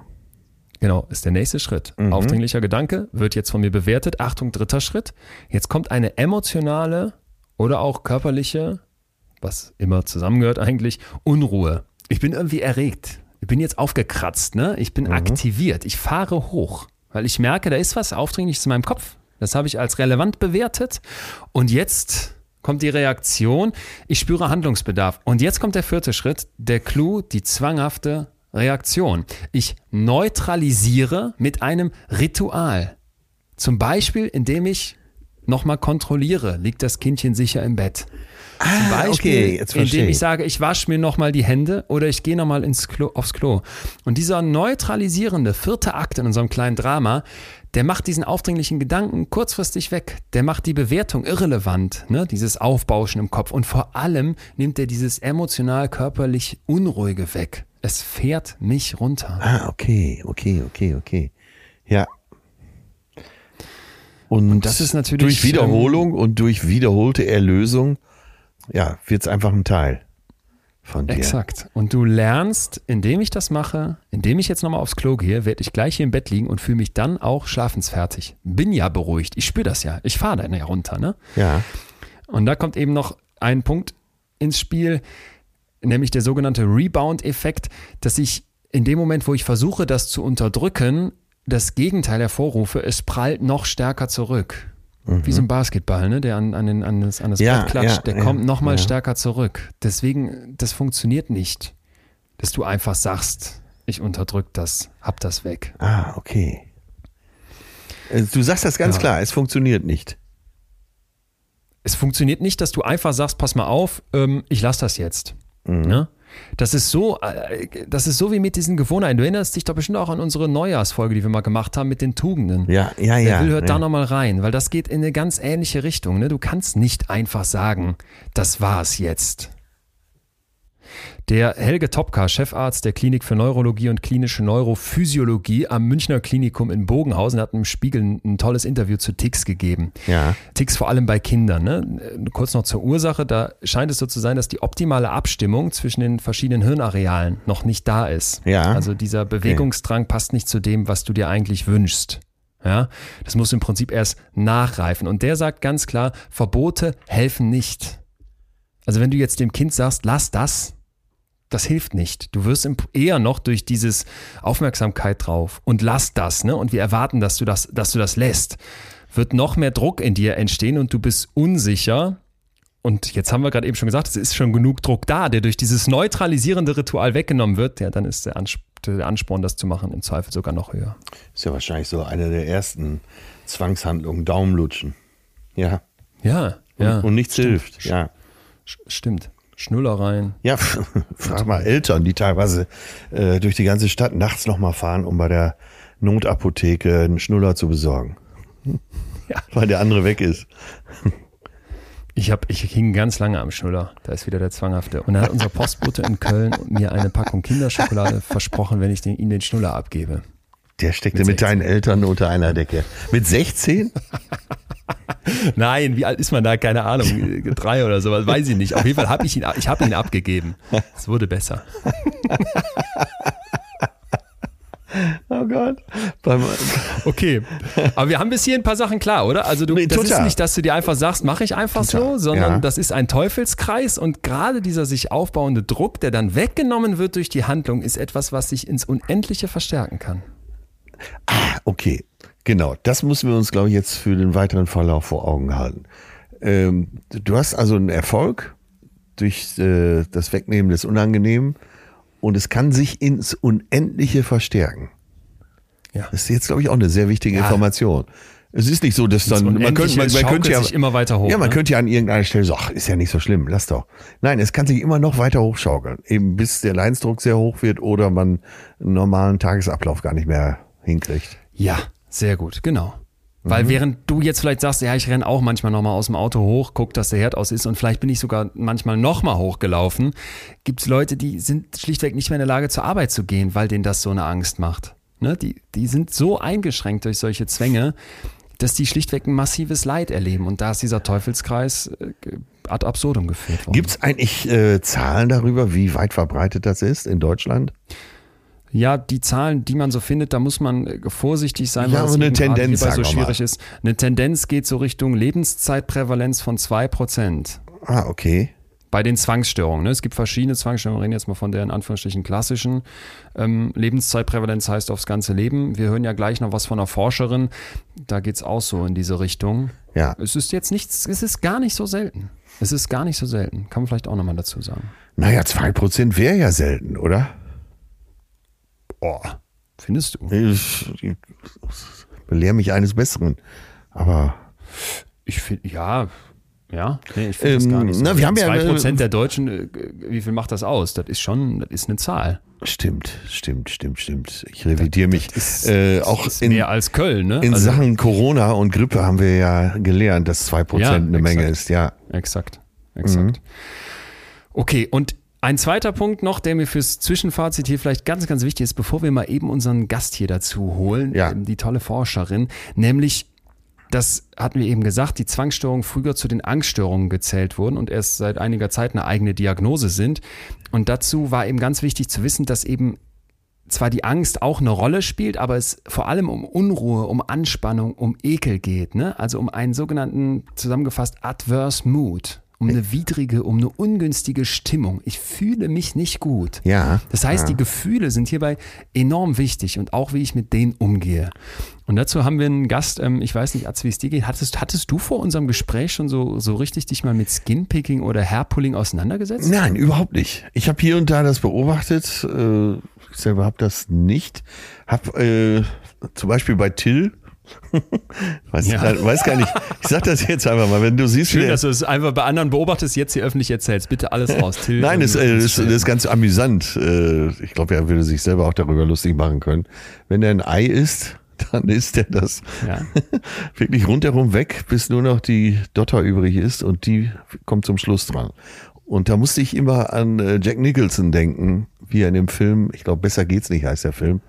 Genau, ist der nächste Schritt. Aufdringlicher Gedanke wird jetzt von mir bewertet. Achtung, dritter Schritt. Jetzt kommt eine emotionale oder auch körperliche, was immer zusammengehört eigentlich, Unruhe. Ich bin irgendwie erregt. Ich bin jetzt aufgekratzt, ne? Ich bin aktiviert. Ich fahre hoch, weil ich merke, da ist was Aufdringliches in meinem Kopf. Das habe ich als relevant bewertet. Und jetzt kommt die Reaktion. Ich spüre Handlungsbedarf. Und jetzt kommt der vierte Schritt, der Clou, die zwanghafte Reaktion. Ich neutralisiere mit einem Ritual. Zum Beispiel, indem ich nochmal kontrolliere, liegt das Kindchen sicher im Bett. Zum Ah, Beispiel, okay, indem ich sage, ich wasche mir nochmal die Hände oder ich gehe nochmal Klo, aufs Klo. Und dieser neutralisierende vierte Akt in unserem kleinen Drama, der macht diesen aufdringlichen Gedanken kurzfristig weg. Der macht die Bewertung irrelevant, ne? dieses Aufbauschen im Kopf. Und vor allem nimmt er dieses emotional, körperlich Unruhige weg. Es fährt mich runter. Ah, okay, okay, okay, okay. Ja. Und, das ist natürlich, durch Wiederholung und durch wiederholte Erlösung, ja, wird es einfach ein Teil von dir. Exakt. Und du lernst, indem ich das mache, indem ich jetzt nochmal aufs Klo gehe, werde ich gleich hier im Bett liegen und fühle mich dann auch schlafensfertig. Bin ja beruhigt. Ich spüre das ja. Ich fahre dann ja runter, ne? Ja. Und da kommt eben noch ein Punkt ins Spiel, nämlich der sogenannte Rebound-Effekt, dass ich in dem Moment, wo ich versuche, das zu unterdrücken, das Gegenteil hervorrufe, es prallt noch stärker zurück. Wie so ein Basketball, ne? der an, an, den, an das, an das Ja, Brett klatscht, ja, der ja, kommt noch mal ja. stärker zurück. Deswegen, das funktioniert nicht, dass du einfach sagst, ich unterdrück das, hab das weg. Ah, okay. Äh, Du sagst das ganz klar, es funktioniert nicht. es funktioniert nicht, dass du einfach sagst, pass mal auf, ähm, ich lasse das jetzt. Ne? Das ist so, äh, das ist so wie mit diesen Gewohnheiten. Du erinnerst dich doch bestimmt auch an unsere Neujahrsfolge, die wir mal gemacht haben mit den Tugenden. Ja, ja, Wer ja. will, hört ja. da nochmal rein, weil das geht in eine ganz ähnliche Richtung. Ne? Du kannst nicht einfach sagen, das war's jetzt. Der Helge Topka, Chefarzt der Klinik für Neurologie und klinische Neurophysiologie am Münchner Klinikum in Bogenhausen, hat im Spiegel ein, ein tolles Interview zu Ticks gegeben. Ja. Ticks vor allem bei Kindern. Ne? Kurz noch zur Ursache, da scheint es so zu sein, dass die optimale Abstimmung zwischen den verschiedenen Hirnarealen noch nicht da ist. Ja. Also dieser Bewegungsdrang passt nicht zu dem, was du dir eigentlich wünschst. Ja, das muss im Prinzip erst nachreifen. Und der sagt ganz klar, Verbote helfen nicht. Also wenn du jetzt dem Kind sagst, lass das, das hilft nicht. Du wirst eher noch durch dieses Aufmerksamkeit drauf und lass das, ne? Und wir erwarten, dass du das, dass du das lässt, wird noch mehr Druck in dir entstehen und du bist unsicher. Und jetzt haben wir gerade eben schon gesagt, es ist schon genug Druck da, der durch dieses neutralisierende Ritual weggenommen wird. Ja, dann ist der, Ansp der Ansporn, das zu machen, im Zweifel sogar noch höher. Ist ja wahrscheinlich so eine der ersten Zwangshandlungen, Daumenlutschen. Ja. Ja, Und, ja. und nichts hilft. Ja. Stimmt. Schnullereien. Ja, <laughs> frag mal Eltern, die teilweise äh, durch die ganze Stadt nachts nochmal fahren, um bei der Notapotheke einen Schnuller zu besorgen. <laughs> Ja. Weil der andere weg ist. Ich, hab, ich hing ganz lange am Schnuller. Da ist wieder der Zwanghafte. Und dann hat unser Postbote in Köln mir eine Packung Kinderschokolade versprochen, wenn ich den, ihm den Schnuller abgebe. Der steckte Mit mit, deinen Eltern unter einer Decke. Mit 16? <laughs> Nein, wie alt ist man da? Keine Ahnung. Drei oder sowas. Weiß ich nicht. Auf jeden Fall habe ich ihn, ich habe ihn abgegeben. Es wurde besser. <laughs> Oh Gott. Okay. Aber wir haben bis hier ein paar Sachen klar, oder? Also du, Nee, das ist nicht, dass du dir einfach sagst, mache ich einfach so, Total, sondern ja. das ist ein Teufelskreis und gerade dieser sich aufbauende Druck, der dann weggenommen wird durch die Handlung, ist etwas, was sich ins Unendliche verstärken kann. Okay, genau. Das müssen wir uns, glaube ich, jetzt für den weiteren Verlauf vor Augen halten. Ähm, du hast also einen Erfolg durch äh, das Wegnehmen des Unangenehmen und es kann sich ins Unendliche verstärken. Ja. Das ist jetzt, glaube ich, auch eine sehr wichtige Ja. Information. Es ist nicht so, dass dann, man könnte, man, man könnte ja, sich immer weiter hoch, Ja, man ne? könnte ja an irgendeiner Stelle sagen, ach, ist ja nicht so schlimm, lass doch. Nein, es kann sich immer noch weiter hochschaukeln, eben bis der Leidensdruck sehr hoch wird oder man einen normalen Tagesablauf gar nicht mehr hinkriegt. Ja, sehr gut, genau. Mhm. Weil während du jetzt vielleicht sagst, ja, ich renne auch manchmal nochmal aus dem Auto hoch, guck, dass der Herd aus ist und vielleicht bin ich sogar manchmal nochmal hochgelaufen, gibt es Leute, die sind schlichtweg nicht mehr in der Lage zur Arbeit zu gehen, weil denen das so eine Angst macht. Ne? Die, die sind so eingeschränkt durch solche Zwänge, dass die schlichtweg ein massives Leid erleben und da ist dieser Teufelskreis äh, ad absurdum geführt worden. Gibt es eigentlich äh, Zahlen darüber, wie weit verbreitet das ist in Deutschland? Ja, die Zahlen, die man so findet, da muss man äh, vorsichtig sein, Ja, weil es eine Tendenz, so schwierig ist. Eine Tendenz geht so Richtung Lebenszeitprävalenz von 2%. Ah, okay. Bei den Zwangsstörungen. Ne? Es gibt verschiedene Zwangsstörungen. Wir reden jetzt mal von der in Anführungsstrichen klassischen. Ähm, Lebenszeitprävalenz heißt aufs ganze Leben. Wir hören ja gleich noch was von einer Forscherin. Da geht's auch so in diese Richtung. Ja. Es ist jetzt nichts, es ist gar nicht so selten. Es ist gar nicht so selten. Kann man vielleicht auch nochmal dazu sagen. Naja, 2% wäre ja selten, oder? Oh, findest du? Ich, ich belehr mich eines Besseren. Aber Ich finde, ja, Ja, nee, ich finde das gar Ähm, nicht so. na, wir haben ja, 2% der Deutschen, äh, wie viel macht das aus? Das ist schon, das ist eine Zahl. Stimmt, stimmt, stimmt, stimmt. Ich revidiere mich. ist- äh, auch ist in, mehr als Köln, ne? in Also- Sachen Corona und Grippe haben wir ja gelernt, dass 2% Ja, eine Menge exakt. ist, ja. Exakt, exakt. Okay, und ein zweiter Punkt noch, der mir fürs Zwischenfazit hier vielleicht ganz, ganz wichtig ist, bevor wir mal eben unseren Gast hier dazu holen, Ja. ähm, die tolle Forscherin, nämlich das hatten wir eben gesagt, die Zwangsstörungen früher zu den Angststörungen gezählt wurden und erst seit einiger Zeit eine eigene Diagnose sind. Und dazu war eben ganz wichtig zu wissen, dass eben zwar die Angst auch eine Rolle spielt, aber es vor allem um Unruhe, um Anspannung, um Ekel geht. Ne? Also um einen sogenannten, zusammengefasst, Adverse Mood. Um eine widrige, um eine ungünstige Stimmung. Ich fühle mich nicht gut. Ja. Das heißt, ja. die Gefühle sind hierbei enorm wichtig und auch wie ich mit denen umgehe. Und dazu haben wir einen Gast, ähm, ich weiß nicht, Atz, wie es dir geht. Hattest, hattest du vor unserem Gespräch schon so, so richtig dich mal mit Skinpicking oder Hairpulling auseinandergesetzt? Nein, überhaupt nicht. Ich habe hier und da das beobachtet. Äh, ich selber habe das nicht. Hab äh, zum Beispiel bei Till, <laughs> weiß, Ja. äh, weiß gar nicht, ich sag das jetzt einfach mal, wenn du siehst, Schön, dass du es einfach bei anderen beobachtest, jetzt hier öffentlich erzählst. Bitte alles <laughs> raus. Till, Nein, das, äh, das, das ist ganz amüsant. Äh, Ich glaube, er würde sich selber auch darüber lustig machen können. Wenn er ein Ei isst, <laughs> dann isst er das Ja. wirklich rundherum weg, bis nur noch die Dotter übrig ist und die kommt zum Schluss dran. Und da musste ich immer an äh, Jack Nicholson denken, wie er in dem Film, ich glaube, besser geht's nicht, heißt der Film,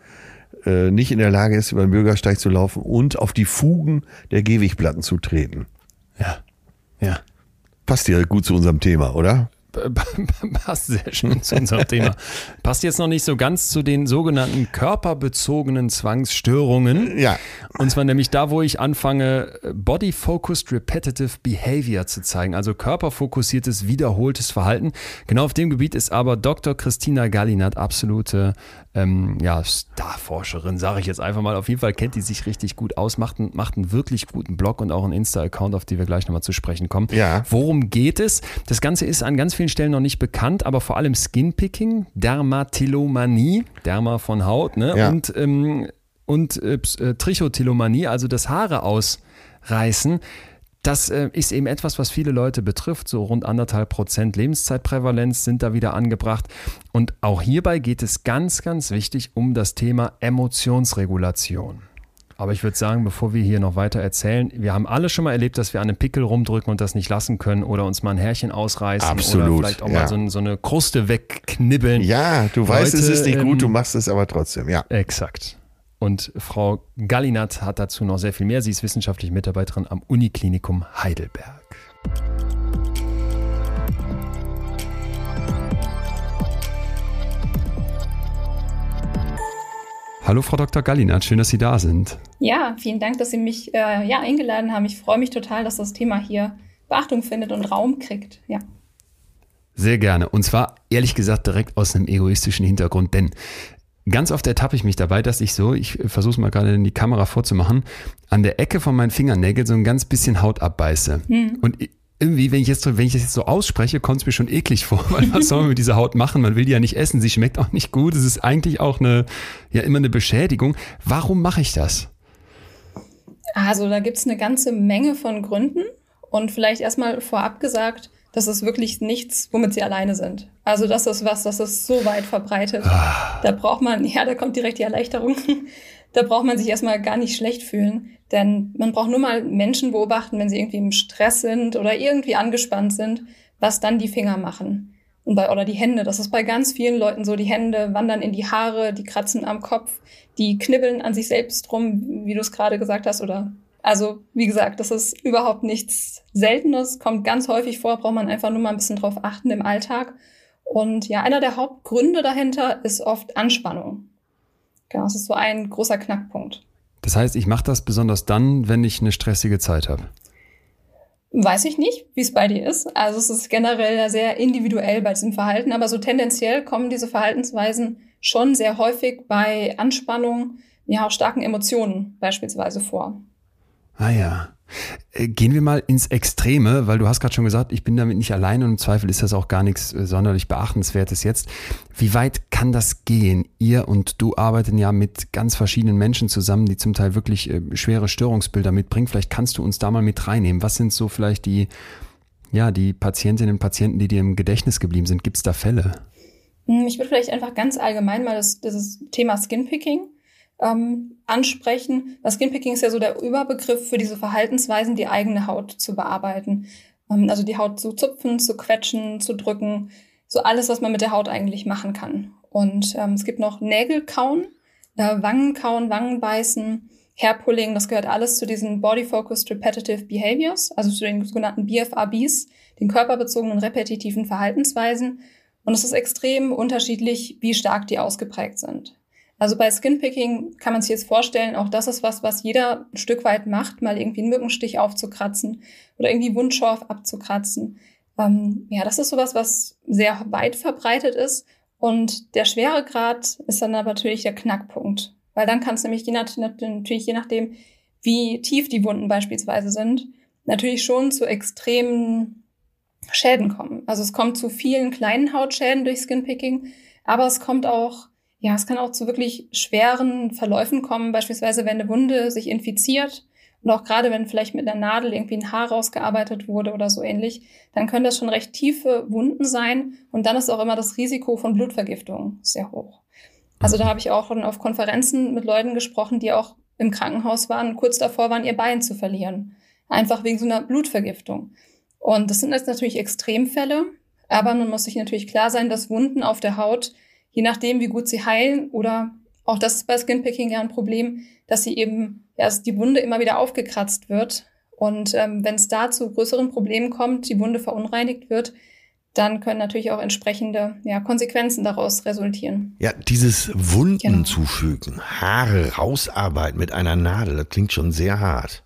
äh, nicht in der Lage ist, über den Bürgersteig zu laufen und auf die Fugen der Gehwegplatten zu treten. Ja. Ja. Passt ja gut zu unserem Thema, oder? Passt sehr schön zu unserem Thema. Passt jetzt noch nicht so ganz zu den sogenannten körperbezogenen Zwangsstörungen. Ja. Und zwar nämlich da, wo ich anfange, Body-Focused Repetitive Behavior zu zeigen, also körperfokussiertes, wiederholtes Verhalten. Genau auf dem Gebiet ist aber Dr. Christina Gallinat absolute ähm, ja, Starforscherin, sage ich jetzt einfach mal. Auf jeden Fall kennt die sich richtig gut aus, macht, einen- macht einen wirklich guten Blog und auch einen Insta-Account, auf die wir gleich nochmal zu sprechen kommen. Ja. Worum geht es? Das Ganze ist an ganz vielen Stellen noch nicht bekannt, aber vor allem Skinpicking, Dermatillomanie, Derma von Haut, ne? Ja. Und, ähm, und äh, Trichotillomanie, also das Haare ausreißen. Das äh, ist eben etwas, was viele Leute betrifft. So rund anderthalb Prozent Lebenszeitprävalenz sind da wieder angebracht. Und auch hierbei geht es ganz, ganz wichtig um das Thema Emotionsregulation. Aber ich würde sagen, bevor wir hier noch weiter erzählen, wir haben alle schon mal erlebt, dass wir an einem Pickel rumdrücken und das nicht lassen können oder uns mal ein Härchen ausreißen Absolut, oder vielleicht auch ja. mal so, so eine Kruste wegknibbeln. Ja, du weißt, es Leute, ist nicht gut, du ähm, machst es aber trotzdem, ja. Exakt. Und Frau Gallinat hat dazu noch sehr viel mehr. Sie ist wissenschaftliche Mitarbeiterin am Uniklinikum Heidelberg. Hallo Frau Dr. Gallinat, schön, dass Sie da sind. Ja, vielen Dank, dass Sie mich äh, ja, eingeladen haben. Ich freue mich total, dass das Thema hier Beachtung findet und Raum kriegt. Ja. Sehr gerne. Und zwar, ehrlich gesagt, direkt aus einem egoistischen Hintergrund, denn ganz oft ertappe ich mich dabei, dass ich so, ich versuche es mal gerade in die Kamera vorzumachen, an der Ecke von meinen Fingernägeln so ein ganz bisschen Haut abbeiße. Und i- irgendwie, wenn ich, jetzt, so- wenn ich das jetzt so ausspreche, kommt es mir schon eklig vor, <laughs> weil was soll man mit dieser Haut machen? Man will die ja nicht essen, sie schmeckt auch nicht gut, es ist eigentlich auch eine, ja immer eine Beschädigung. Warum mache ich das? Also da gibt es eine ganze Menge von Gründen und vielleicht erstmal vorab gesagt, das ist wirklich nichts, womit sie alleine sind. Also das ist was, das ist so weit verbreitet. Da braucht man, <laughs> ja, da kommt direkt die Erleichterung. Da braucht man sich erstmal gar nicht schlecht fühlen, denn man braucht nur mal Menschen beobachten, wenn sie irgendwie im Stress sind oder irgendwie angespannt sind, was dann die Finger machen. Und bei, oder die Hände, das ist bei ganz vielen Leuten so, die Hände wandern in die Haare, die kratzen am Kopf, die knibbeln an sich selbst rum, wie du es gerade gesagt hast, oder also, wie gesagt, das ist überhaupt nichts Seltenes, kommt ganz häufig vor, braucht man einfach nur mal ein bisschen drauf achten im Alltag. Und ja, einer der Hauptgründe dahinter ist oft Anspannung. Genau, das ist so ein großer Knackpunkt. Das heißt, ich mache das besonders dann, wenn ich eine stressige Zeit habe. Weiß ich nicht, wie es bei dir ist. Also es ist generell sehr individuell bei diesem Verhalten, aber so tendenziell kommen diese Verhaltensweisen schon sehr häufig bei Anspannung, ja auch starken Emotionen beispielsweise vor. Ah ja. Äh, Gehen wir mal ins Extreme, weil du hast gerade schon gesagt, ich bin damit nicht allein und im Zweifel ist das auch gar nichts äh, sonderlich Beachtenswertes jetzt. Wie weit kann das gehen? Ihr und du arbeiten ja mit ganz verschiedenen Menschen zusammen, die zum Teil wirklich äh, schwere Störungsbilder mitbringen. Vielleicht kannst du uns da mal mit reinnehmen. Was sind so vielleicht die, ja, die Patientinnen und Patienten, die dir im Gedächtnis geblieben sind, gibt es da Fälle? Hm, ich würde vielleicht einfach ganz allgemein mal das, das Thema Skinpicking ähm, ansprechen. Das Skinpicking ist ja so der Überbegriff für diese Verhaltensweisen, die eigene Haut zu bearbeiten. Ähm, also die Haut zu zupfen, zu quetschen, zu drücken, so alles, was man mit der Haut eigentlich machen kann. Und ähm, es gibt noch Nägelkauen, äh, Wangenkauen, Wangenbeißen, Hairpulling, das gehört alles zu diesen Body-Focused Repetitive Behaviors, also zu den sogenannten BFRBs, den körperbezogenen repetitiven Verhaltensweisen. Und es ist extrem unterschiedlich, wie stark die ausgeprägt sind. Also bei Skinpicking kann man sich jetzt vorstellen, auch das ist was, was jeder ein Stück weit macht, mal irgendwie einen Mückenstich aufzukratzen oder irgendwie Wundschorf abzukratzen. Ähm, ja, das ist sowas, was sehr weit verbreitet ist. Und der Schweregrad ist dann aber natürlich der Knackpunkt. Weil dann kann es nämlich je nach, natürlich je nachdem, wie tief die Wunden beispielsweise sind, natürlich schon zu extremen Schäden kommen. Also es kommt zu vielen kleinen Hautschäden durch Skinpicking, aber es kommt auch, ja, es kann auch zu wirklich schweren Verläufen kommen, beispielsweise wenn eine Wunde sich infiziert und auch gerade wenn vielleicht mit einer Nadel irgendwie ein Haar rausgearbeitet wurde oder so ähnlich, dann können das schon recht tiefe Wunden sein und dann ist auch immer das Risiko von Blutvergiftung sehr hoch. Also da habe ich auch auf Konferenzen mit Leuten gesprochen, die auch im Krankenhaus waren, kurz davor waren, ihr Bein zu verlieren. Einfach wegen so einer Blutvergiftung. Und das sind jetzt natürlich Extremfälle, aber man muss sich natürlich klar sein, dass Wunden auf der Haut, je nachdem, wie gut sie heilen, oder auch das ist bei Skinpicking ja ein Problem, dass sie eben, ja, dass die Wunde immer wieder aufgekratzt wird. Und ähm, wenn es da zu größeren Problemen kommt, die Wunde verunreinigt wird, dann können natürlich auch entsprechende ja, Konsequenzen daraus resultieren. Ja, dieses Wunden genau. zufügen, Haare rausarbeiten mit einer Nadel, das klingt schon sehr hart.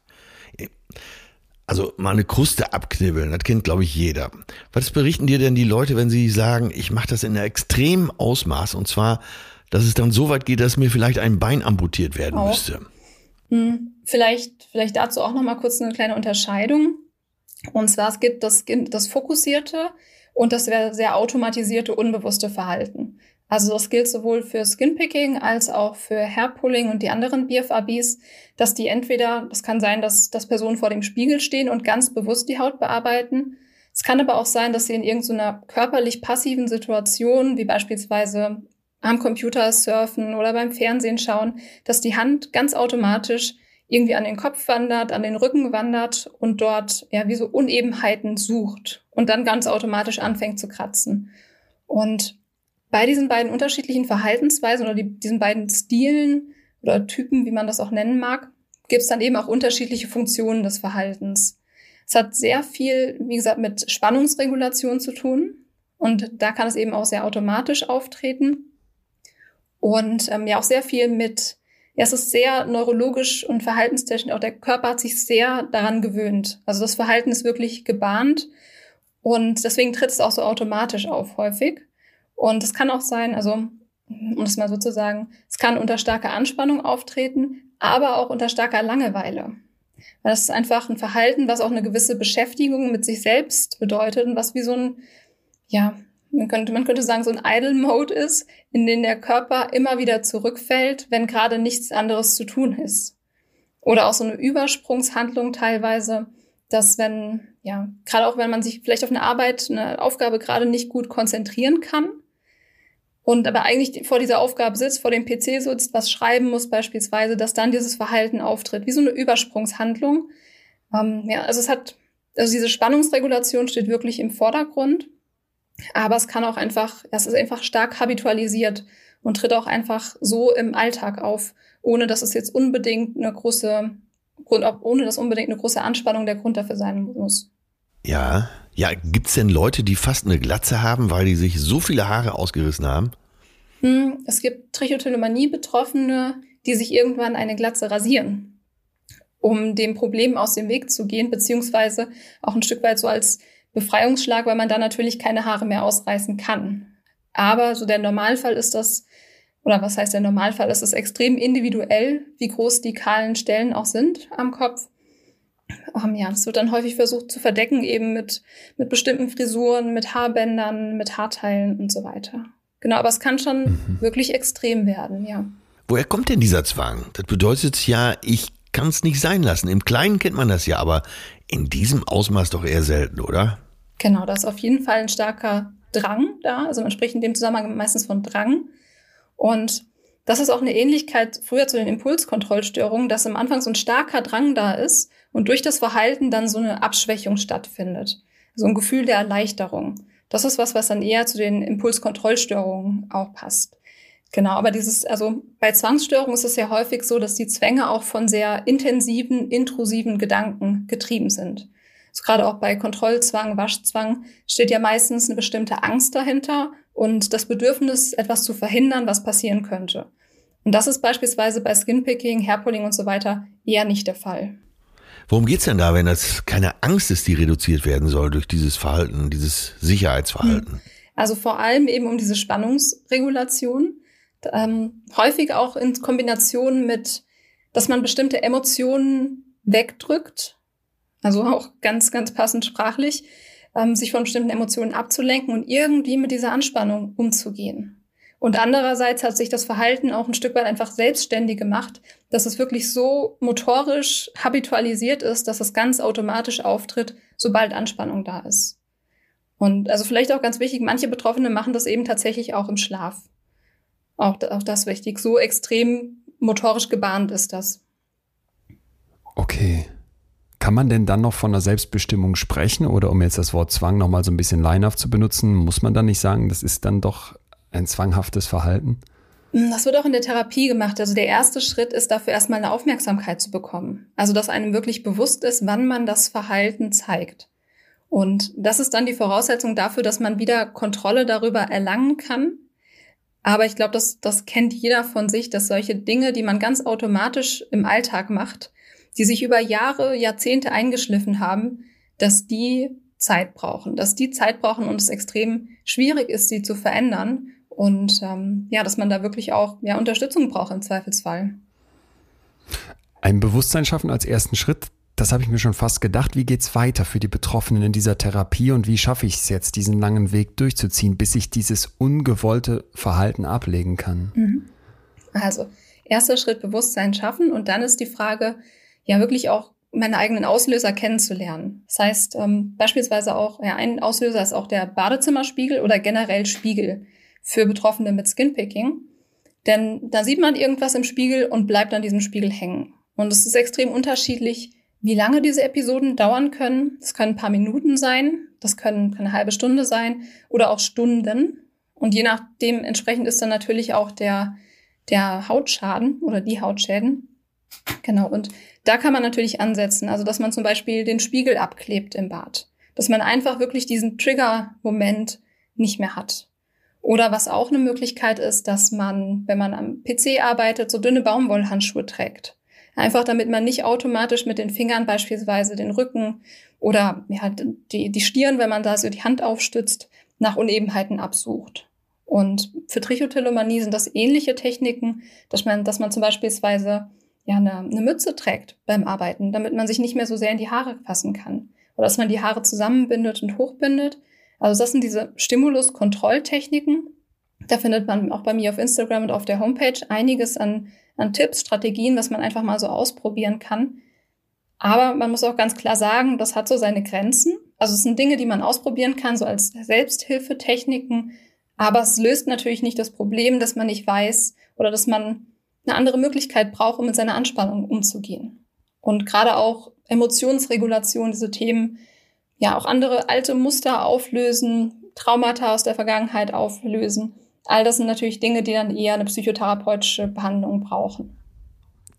Also mal eine Kruste abknibbeln, das kennt, glaube ich, jeder. Was berichten dir denn die Leute, wenn sie sagen, ich mache das in einem extremen Ausmaß und zwar, dass es dann so weit geht, dass mir vielleicht ein Bein amputiert werden auch. müsste? Hm, vielleicht, vielleicht dazu auch noch mal kurz eine kleine Unterscheidung. Und zwar es gibt das, das fokussierte und das sehr automatisierte, unbewusste Verhalten. Also das gilt sowohl für Skinpicking als auch für Hairpulling und die anderen BFABs, dass die entweder, das kann sein, dass, dass Personen vor dem Spiegel stehen und ganz bewusst die Haut bearbeiten. Es kann aber auch sein, dass sie in irgendeiner körperlich passiven Situation, wie beispielsweise am Computer surfen oder beim Fernsehen schauen, dass die Hand ganz automatisch irgendwie an den Kopf wandert, an den Rücken wandert und dort ja wie so Unebenheiten sucht und dann ganz automatisch anfängt zu kratzen. Und bei diesen beiden unterschiedlichen Verhaltensweisen oder die, diesen beiden Stilen oder Typen, wie man das auch nennen mag, gibt es dann eben auch unterschiedliche Funktionen des Verhaltens. Es hat sehr viel, wie gesagt, mit Spannungsregulation zu tun. Und da kann es eben auch sehr automatisch auftreten. Und ähm, ja auch sehr viel mit ja, es ist sehr neurologisch und verhaltenstechnisch. Auch der Körper hat sich sehr daran gewöhnt. Also das Verhalten ist wirklich gebahnt und deswegen tritt es auch so automatisch auf häufig. Und es kann auch sein, also um es mal so zu sagen, es kann unter starker Anspannung auftreten, aber auch unter starker Langeweile. Weil das ist einfach ein Verhalten, was auch eine gewisse Beschäftigung mit sich selbst bedeutet und was wie so ein, ja, man könnte, man könnte sagen, so ein Idle-Mode ist, in den der Körper immer wieder zurückfällt, wenn gerade nichts anderes zu tun ist. Oder auch so eine Übersprungshandlung teilweise, dass wenn, ja, gerade auch wenn man sich vielleicht auf eine Arbeit, eine Aufgabe gerade nicht gut konzentrieren kann und aber eigentlich vor dieser Aufgabe sitzt, vor dem PC sitzt, was schreiben muss beispielsweise, dass dann dieses Verhalten auftritt, wie so eine Übersprungshandlung. Ähm, ja, also es hat, also diese Spannungsregulation steht wirklich im Vordergrund. Aber es kann auch einfach, es ist einfach stark habitualisiert und tritt auch einfach so im Alltag auf, ohne dass es jetzt unbedingt eine große, ohne dass unbedingt eine große Anspannung der Grund dafür sein muss. Ja, ja, gibt's denn Leute, die fast eine Glatze haben, weil die sich so viele Haare ausgerissen haben? Hm, es gibt Trichotillomanie-Betroffene, die sich irgendwann eine Glatze rasieren, um dem Problem aus dem Weg zu gehen, beziehungsweise auch ein Stück weit so als Befreiungsschlag, weil man da natürlich keine Haare mehr ausreißen kann. Aber so der Normalfall ist das, oder was heißt der Normalfall? Es ist extrem individuell, wie groß die kahlen Stellen auch sind am Kopf. Um, ja, das wird dann häufig versucht zu verdecken, eben mit, mit bestimmten Frisuren, mit Haarbändern, mit Haarteilen und so weiter. Genau, aber es kann schon mhm. wirklich extrem werden, ja. Woher kommt denn dieser Zwang? Das bedeutet ja, ich kann es nicht sein lassen. Im Kleinen kennt man das ja, aber in diesem Ausmaß doch eher selten, oder? Genau, da ist auf jeden Fall ein starker Drang da. Also man spricht in dem Zusammenhang meistens von Drang. Und das ist auch eine Ähnlichkeit früher zu den Impulskontrollstörungen, dass am Anfang so ein starker Drang da ist und durch das Verhalten dann so eine Abschwächung stattfindet. So ein Gefühl der Erleichterung. Das ist was, was dann eher zu den Impulskontrollstörungen auch passt. Genau, aber dieses, also bei Zwangsstörungen ist es ja häufig so, dass die Zwänge auch von sehr intensiven, intrusiven Gedanken getrieben sind. Also gerade auch bei Kontrollzwang, Waschzwang steht ja meistens eine bestimmte Angst dahinter und das Bedürfnis, etwas zu verhindern, was passieren könnte. Und das ist beispielsweise bei Skinpicking, Hairpulling und so weiter eher nicht der Fall. Worum geht's denn da, wenn das keine Angst ist, die reduziert werden soll durch dieses Verhalten, dieses Sicherheitsverhalten? Hm. Also vor allem eben um diese Spannungsregulation. Ähm, häufig auch in Kombination mit, dass man bestimmte Emotionen wegdrückt. Also auch ganz, ganz passend sprachlich, ähm, sich von bestimmten Emotionen abzulenken und irgendwie mit dieser Anspannung umzugehen. Und andererseits hat sich das Verhalten auch ein Stück weit einfach selbstständig gemacht, dass es wirklich so motorisch habitualisiert ist, dass es ganz automatisch auftritt, sobald Anspannung da ist. Und also vielleicht auch ganz wichtig, manche Betroffene machen das eben tatsächlich auch im Schlaf. Auch, auch das wichtig. So extrem motorisch gebahnt ist das. Okay. Kann man denn dann noch von einer Selbstbestimmung sprechen? Oder um jetzt das Wort Zwang nochmal so ein bisschen leinhaft zu benutzen, muss man dann nicht sagen, das ist dann doch ein zwanghaftes Verhalten? Das wird auch in der Therapie gemacht. Also der erste Schritt ist dafür erstmal eine Aufmerksamkeit zu bekommen. Also dass einem wirklich bewusst ist, wann man das Verhalten zeigt. Und das ist dann die Voraussetzung dafür, dass man wieder Kontrolle darüber erlangen kann. Aber ich glaube, das, das kennt jeder von sich, dass solche Dinge, die man ganz automatisch im Alltag macht, die sich über Jahre, Jahrzehnte eingeschliffen haben, dass die Zeit brauchen, dass die Zeit brauchen und es extrem schwierig ist, sie zu verändern und ähm, ja, dass man da wirklich auch ja, Unterstützung braucht im Zweifelsfall. Ein Bewusstsein schaffen als ersten Schritt, das habe ich mir schon fast gedacht. Wie geht's weiter für die Betroffenen in dieser Therapie und wie schaffe ich es jetzt, diesen langen Weg durchzuziehen, bis ich dieses ungewollte Verhalten ablegen kann? Mhm. Also, erster Schritt Bewusstsein schaffen und dann ist die Frage, ja wirklich auch meine eigenen Auslöser kennenzulernen. Das heißt, ähm, beispielsweise auch, ja, ein Auslöser ist auch der Badezimmerspiegel oder generell Spiegel für Betroffene mit Skinpicking. Denn da sieht man irgendwas im Spiegel und bleibt an diesem Spiegel hängen. Und es ist extrem unterschiedlich, wie lange diese Episoden dauern können. Das können ein paar Minuten sein, das können eine halbe Stunde sein oder auch Stunden. Und je nachdem entsprechend ist dann natürlich auch der, der Hautschaden oder die Hautschäden. Genau. Und da kann man natürlich ansetzen. Also, dass man zum Beispiel den Spiegel abklebt im Bad. Dass man einfach wirklich diesen Trigger-Moment nicht mehr hat. Oder was auch eine Möglichkeit ist, dass man, wenn man am PC arbeitet, so dünne Baumwollhandschuhe trägt. Einfach damit man nicht automatisch mit den Fingern beispielsweise den Rücken oder ja, die, die Stirn, wenn man da so die Hand aufstützt, nach Unebenheiten absucht. Und für Trichotillomanie sind das ähnliche Techniken, dass man, dass man zum Beispiel ja, eine, eine Mütze trägt beim Arbeiten, damit man sich nicht mehr so sehr in die Haare fassen kann. Oder dass man die Haare zusammenbindet und hochbindet also das sind diese Stimulus-Kontrolltechniken. Da findet man auch bei mir auf Instagram und auf der Homepage einiges an, an Tipps, Strategien, was man einfach mal so ausprobieren kann. Aber man muss auch ganz klar sagen, das hat so seine Grenzen. Also es sind Dinge, die man ausprobieren kann, so als Selbsthilfetechniken. Aber es löst natürlich nicht das Problem, dass man nicht weiß oder dass man eine andere Möglichkeit braucht, um mit seiner Anspannung umzugehen. Und gerade auch Emotionsregulation, diese Themen, ja auch andere alte Muster auflösen, Traumata aus der Vergangenheit auflösen. All das sind natürlich Dinge, die dann eher eine psychotherapeutische Behandlung brauchen.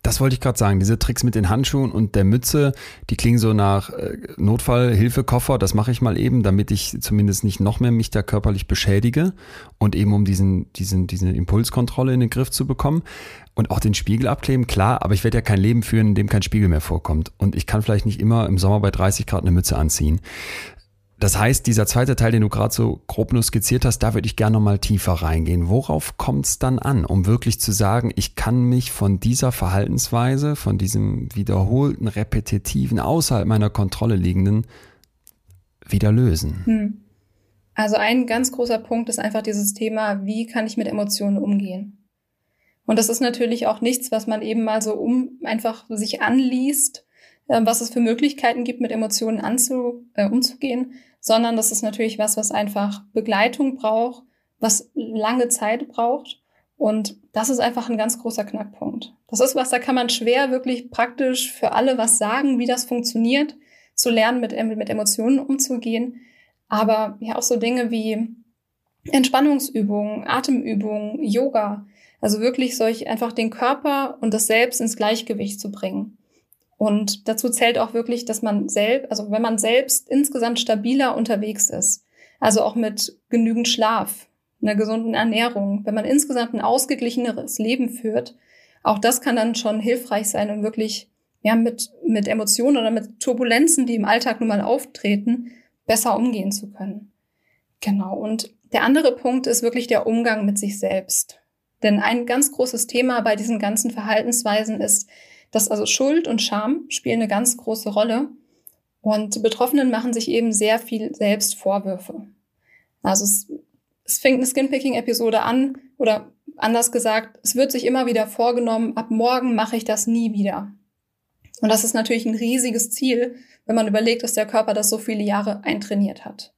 Das wollte ich gerade sagen. Diese Tricks mit den Handschuhen und der Mütze, die klingen so nach äh, Notfallhilfekoffer. Das mache ich mal eben, damit ich zumindest nicht noch mehr mich da körperlich beschädige und eben um diesen, diesen, diese Impulskontrolle in den Griff zu bekommen und auch den Spiegel abkleben, klar, aber ich werde ja kein Leben führen, in dem kein Spiegel mehr vorkommt. Und ich kann vielleicht nicht immer im Sommer bei 30 Grad eine Mütze anziehen. Das heißt, dieser zweite Teil, den du gerade so grob nur skizziert hast, da würde ich gerne nochmal tiefer reingehen. Worauf kommt es dann an, um wirklich zu sagen, ich kann mich von dieser Verhaltensweise, von diesem wiederholten, repetitiven, außerhalb meiner Kontrolle liegenden, wieder lösen? Hm. Also ein ganz großer Punkt ist einfach dieses Thema, wie kann ich mit Emotionen umgehen? Und das ist natürlich auch nichts, was man eben mal so um einfach sich anliest äh, was es für Möglichkeiten gibt, mit Emotionen anzu, äh, umzugehen, sondern das ist natürlich was, was einfach Begleitung braucht, was lange Zeit braucht. Und das ist einfach ein ganz großer Knackpunkt. Das ist was, da kann man schwer wirklich praktisch für alle was sagen, wie das funktioniert, zu lernen, mit, mit Emotionen umzugehen. Aber ja, auch so Dinge wie Entspannungsübungen, Atemübungen, Yoga. Also wirklich solch einfach den Körper und das Selbst ins Gleichgewicht zu bringen. Und dazu zählt auch wirklich, dass man selbst, also wenn man selbst insgesamt stabiler unterwegs ist, also auch mit genügend Schlaf, einer gesunden Ernährung, wenn man insgesamt ein ausgeglicheneres Leben führt, auch das kann dann schon hilfreich sein, um wirklich ja, mit, mit Emotionen oder mit Turbulenzen, die im Alltag nun mal auftreten, besser umgehen zu können. Genau. Und der andere Punkt ist wirklich der Umgang mit sich selbst. Denn ein ganz großes Thema bei diesen ganzen Verhaltensweisen ist, dass also Schuld und Scham spielen eine ganz große Rolle. Und Betroffenen machen sich eben sehr viel selbst Vorwürfe. Also es, es fängt eine Skinpicking-Episode an oder anders gesagt, es wird sich immer wieder vorgenommen, ab morgen mache ich das nie wieder. Und das ist natürlich ein riesiges Ziel, wenn man überlegt, dass der Körper das so viele Jahre eintrainiert hat.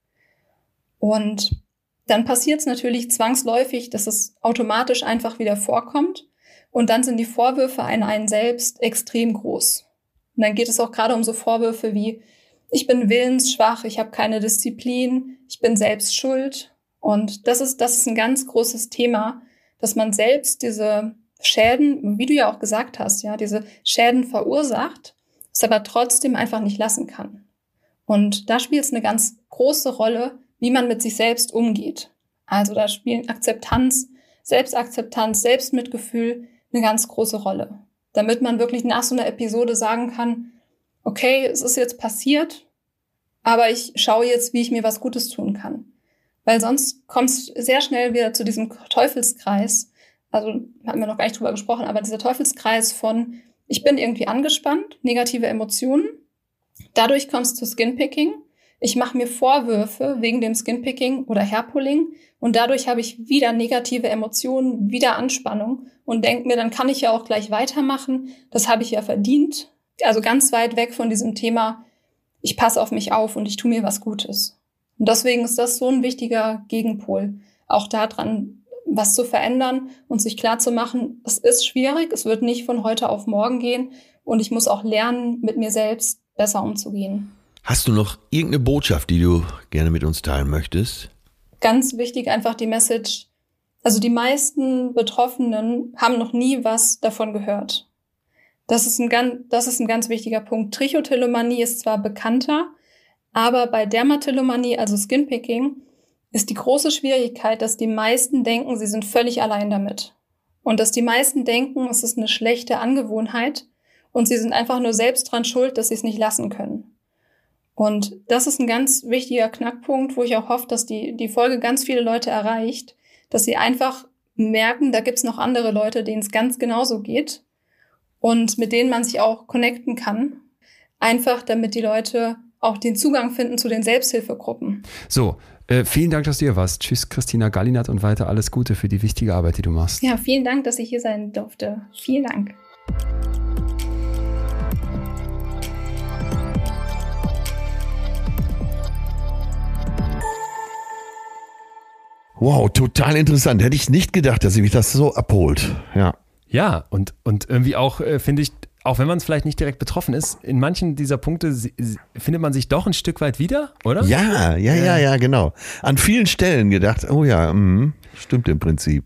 Und dann passiert es natürlich zwangsläufig, dass es automatisch einfach wieder vorkommt. Und dann sind die Vorwürfe an einen selbst extrem groß. Und dann geht es auch gerade um so Vorwürfe wie, ich bin willensschwach, ich habe keine Disziplin, ich bin selbst schuld. Und das ist, das ist ein ganz großes Thema, dass man selbst diese Schäden, wie du ja auch gesagt hast, ja, diese Schäden verursacht, es aber trotzdem einfach nicht lassen kann. Und da spielt es eine ganz große Rolle, wie man mit sich selbst umgeht. Also da spielen Akzeptanz, Selbstakzeptanz, Selbstmitgefühl eine ganz große Rolle. Damit man wirklich nach so einer Episode sagen kann, okay, es ist jetzt passiert, aber ich schaue jetzt, wie ich mir was Gutes tun kann. Weil sonst kommt es sehr schnell wieder zu diesem Teufelskreis. Also haben wir noch gar nicht drüber gesprochen, aber dieser Teufelskreis von, ich bin irgendwie angespannt, negative Emotionen. Dadurch kommt es zu Skinpicking. Ich mache mir Vorwürfe wegen dem Skinpicking oder Hairpulling und dadurch habe ich wieder negative Emotionen, wieder Anspannung und denke mir, dann kann ich ja auch gleich weitermachen. Das habe ich ja verdient. Also ganz weit weg von diesem Thema, ich passe auf mich auf und ich tue mir was Gutes. Und deswegen ist das so ein wichtiger Gegenpol, auch daran was zu verändern und sich klar zu machen, es ist schwierig, es wird nicht von heute auf morgen gehen und ich muss auch lernen, mit mir selbst besser umzugehen. Hast du noch irgendeine Botschaft, die du gerne mit uns teilen möchtest? Ganz wichtig einfach die Message. Also die meisten Betroffenen haben noch nie was davon gehört. Das ist ein ganz, das ist ein ganz wichtiger Punkt. Trichotillomanie ist zwar bekannter, aber bei Dermatillomanie, also Skinpicking, ist die große Schwierigkeit, dass die meisten denken, sie sind völlig allein damit. Und dass die meisten denken, es ist eine schlechte Angewohnheit und sie sind einfach nur selbst dran schuld, dass sie es nicht lassen können. Und das ist ein ganz wichtiger Knackpunkt, wo ich auch hoffe, dass die, die Folge ganz viele Leute erreicht, dass sie einfach merken, da gibt's noch andere Leute, denen es ganz genauso geht und mit denen man sich auch connecten kann. Einfach, damit die Leute auch den Zugang finden zu den Selbsthilfegruppen. So, äh, vielen Dank, dass du hier warst. Tschüss, Christina Gallinat und weiter alles Gute für die wichtige Arbeit, die du machst. Ja, vielen Dank, dass ich hier sein durfte. Vielen Dank. Wow, total interessant. Hätte ich nicht gedacht, dass sie mich das so abholt. Ja. Ja, und, und irgendwie auch, äh, finde ich, auch wenn man es vielleicht nicht direkt betroffen ist, in manchen dieser Punkte findet man sich doch ein Stück weit wieder, oder? Ja, ja, ja, ja, genau. An vielen Stellen gedacht, oh ja, mh, stimmt im Prinzip.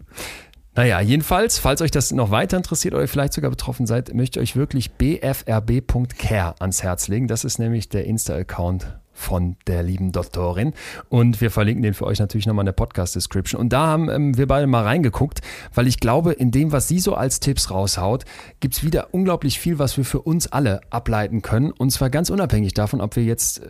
Naja, jedenfalls, falls euch das noch weiter interessiert oder vielleicht sogar betroffen seid, möchte ich euch wirklich bfrb.care ans Herz legen. Das ist nämlich der Insta-Account von der lieben Doktorin. Und wir verlinken den für euch natürlich nochmal in der Podcast-Description. Und da haben ähm, wir beide mal reingeguckt, weil ich glaube, in dem, was sie so als Tipps raushaut, gibt's wieder unglaublich viel, was wir für uns alle ableiten können. Und zwar ganz unabhängig davon, ob wir jetzt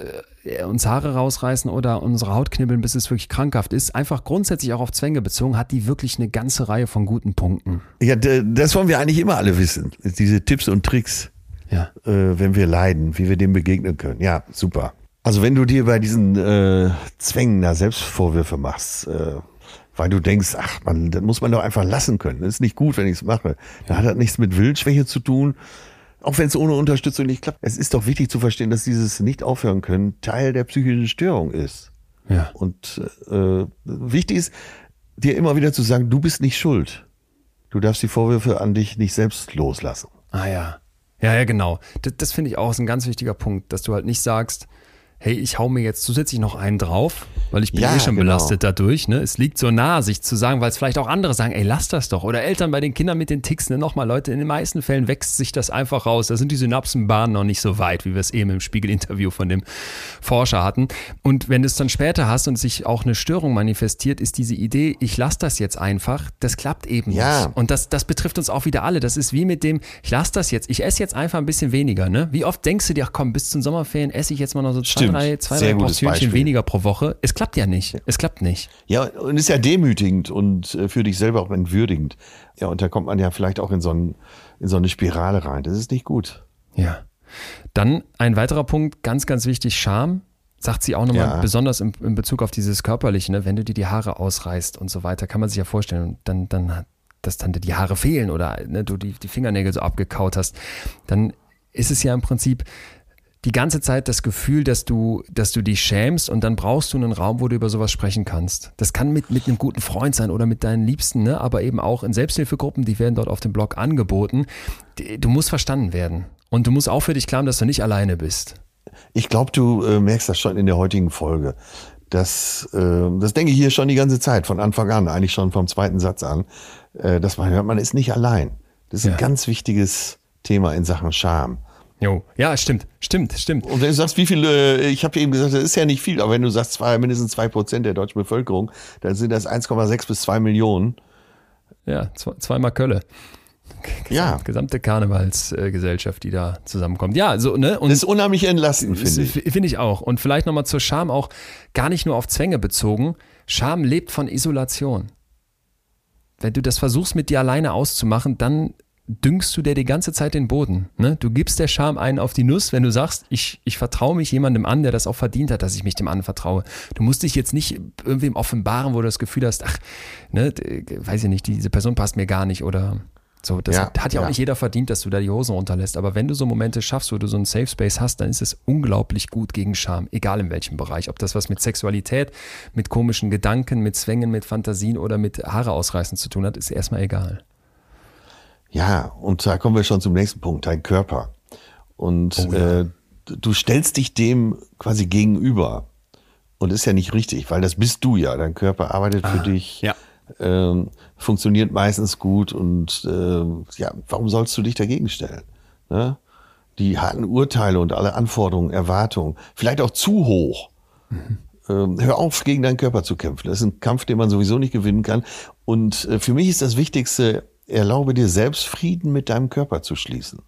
äh, uns Haare rausreißen oder unsere Haut knibbeln, bis es wirklich krankhaft ist. Einfach grundsätzlich auch auf Zwänge bezogen, hat die wirklich eine ganze Reihe von guten Punkten. Ja, das wollen wir eigentlich immer alle wissen. Diese Tipps und Tricks. Ja. Äh, wenn wir leiden, wie wir dem begegnen können. Ja, super. Also wenn du dir bei diesen äh, Zwängen da Selbstvorwürfe machst, äh, weil du denkst, ach man, das muss man doch einfach lassen können. Das ist nicht gut, wenn ich es mache. Da hat das nichts mit Willensschwäche zu tun, Auch wenn es ohne Unterstützung nicht klappt. Es ist doch wichtig zu verstehen, dass dieses nicht aufhören können Teil der psychischen Störung ist. Ja. Und äh, wichtig ist, dir immer wieder zu sagen, du bist nicht schuld. Du darfst die Vorwürfe an dich nicht selbst loslassen. Ah ja. Ja, ja, genau. Das, das finde ich auch ist ein ganz wichtiger Punkt, dass du halt nicht sagst, hey, ich hau mir jetzt zusätzlich noch einen drauf, weil ich bin Ja, eh schon genau. belastet dadurch. Ne? Es liegt so nah, sich zu sagen, weil es vielleicht auch andere sagen, ey, lass das doch. Oder Eltern bei den Kindern mit den Ticks, ne? nochmal Leute, in den meisten Fällen wächst sich das einfach raus. Da sind die Synapsenbahnen noch nicht so weit, wie wir es eben im Spiegel-Interview von dem Forscher hatten. Und wenn du es dann später hast und sich auch eine Störung manifestiert, ist diese Idee, ich lass das jetzt einfach, das klappt eben Ja. nicht. Und das, das betrifft uns auch wieder alle. Das ist wie mit dem, ich lass das jetzt, ich esse jetzt einfach ein bisschen weniger. Ne? Wie oft denkst du dir, ach komm, bis zum Sommerferien esse ich jetzt mal noch so zwei, Stimmt. Drei, zwei, Sehr drei Portionchen weniger pro Woche? Es klappt ja nicht. Es klappt nicht. Ja, und ist ja demütigend und äh, für dich selber auch entwürdigend. Ja, und da kommt man ja vielleicht auch in so, ein, in so eine Spirale rein. Das ist nicht gut. Ja. Dann ein weiterer Punkt, ganz, ganz wichtig, Scham. Sagt sie auch nochmal, Ja. besonders in, in Bezug auf dieses Körperliche, ne? wenn du dir die Haare ausreißt und so weiter, kann man sich ja vorstellen, dann, dann, dass dann dir die Haare fehlen oder ne, du die, die Fingernägel so abgekaut hast, dann ist es ja im Prinzip die ganze Zeit das Gefühl, dass du, dass du dich schämst und dann brauchst du einen Raum, wo du über sowas sprechen kannst. Das kann mit, mit einem guten Freund sein oder mit deinen Liebsten, ne? aber eben auch in Selbsthilfegruppen, die werden dort auf dem Blog angeboten. Du musst verstanden werden. Und du musst auch für dich klar haben, dass du nicht alleine bist. Ich glaube, du äh, merkst das schon in der heutigen Folge. Das, äh, das denke ich hier schon die ganze Zeit, von Anfang an, eigentlich schon vom zweiten Satz an, äh, dass man hört, man ist nicht allein. Das ist Ja. ein ganz wichtiges Thema in Sachen Scham. Jo. Ja, stimmt, stimmt, stimmt. Und wenn du sagst, wie viele, äh, ich habe eben gesagt, das ist ja nicht viel, aber wenn du sagst, zwei, mindestens zwei Prozent der deutschen Bevölkerung, dann sind das 1,6 bis 2 Millionen. Ja, zwe- zweimal Kölle. <laughs> Ja. Gesamte Karnevalsgesellschaft, die da zusammenkommt. Ja, so, ne? Und Das ist unheimlich entlastend, finde ich. Finde ich auch. Und vielleicht nochmal zur Scham auch gar nicht nur auf Zwänge bezogen. Scham lebt von Isolation. Wenn du das versuchst, mit dir alleine auszumachen, dann düngst du dir die ganze Zeit den Boden. Ne? Du gibst der Scham einen auf die Nuss, wenn du sagst, ich, ich vertraue mich jemandem an, der das auch verdient hat, dass ich mich dem anvertraue. Du musst dich jetzt nicht irgendwem offenbaren, wo du das Gefühl hast, ach, ne, d- weiß ich nicht, diese Person passt mir gar nicht oder so. Das Ja, hat, hat ja auch ja. nicht jeder verdient, dass du da die Hosen runterlässt. Aber wenn du so Momente schaffst, wo du so einen Safe Space hast, dann ist es unglaublich gut gegen Scham, egal in welchem Bereich. Ob das was mit Sexualität, mit komischen Gedanken, mit Zwängen, mit Fantasien oder mit Haare ausreißen zu tun hat, ist erstmal egal. Ja, und da kommen wir schon zum nächsten Punkt, dein Körper. Und äh, du stellst dich dem quasi gegenüber. Und ist ja nicht richtig, weil das bist du ja. Dein Körper arbeitet für dich, ja. ähm, funktioniert meistens gut und ähm, ja, warum sollst du dich dagegen stellen? Ne? Die harten Urteile und alle Anforderungen, Erwartungen, vielleicht auch zu hoch. Ähm, hör auf, gegen deinen Körper zu kämpfen. Das ist ein Kampf, den man sowieso nicht gewinnen kann. Und äh, für mich ist das Wichtigste, erlaube dir selbst Frieden mit deinem Körper zu schließen.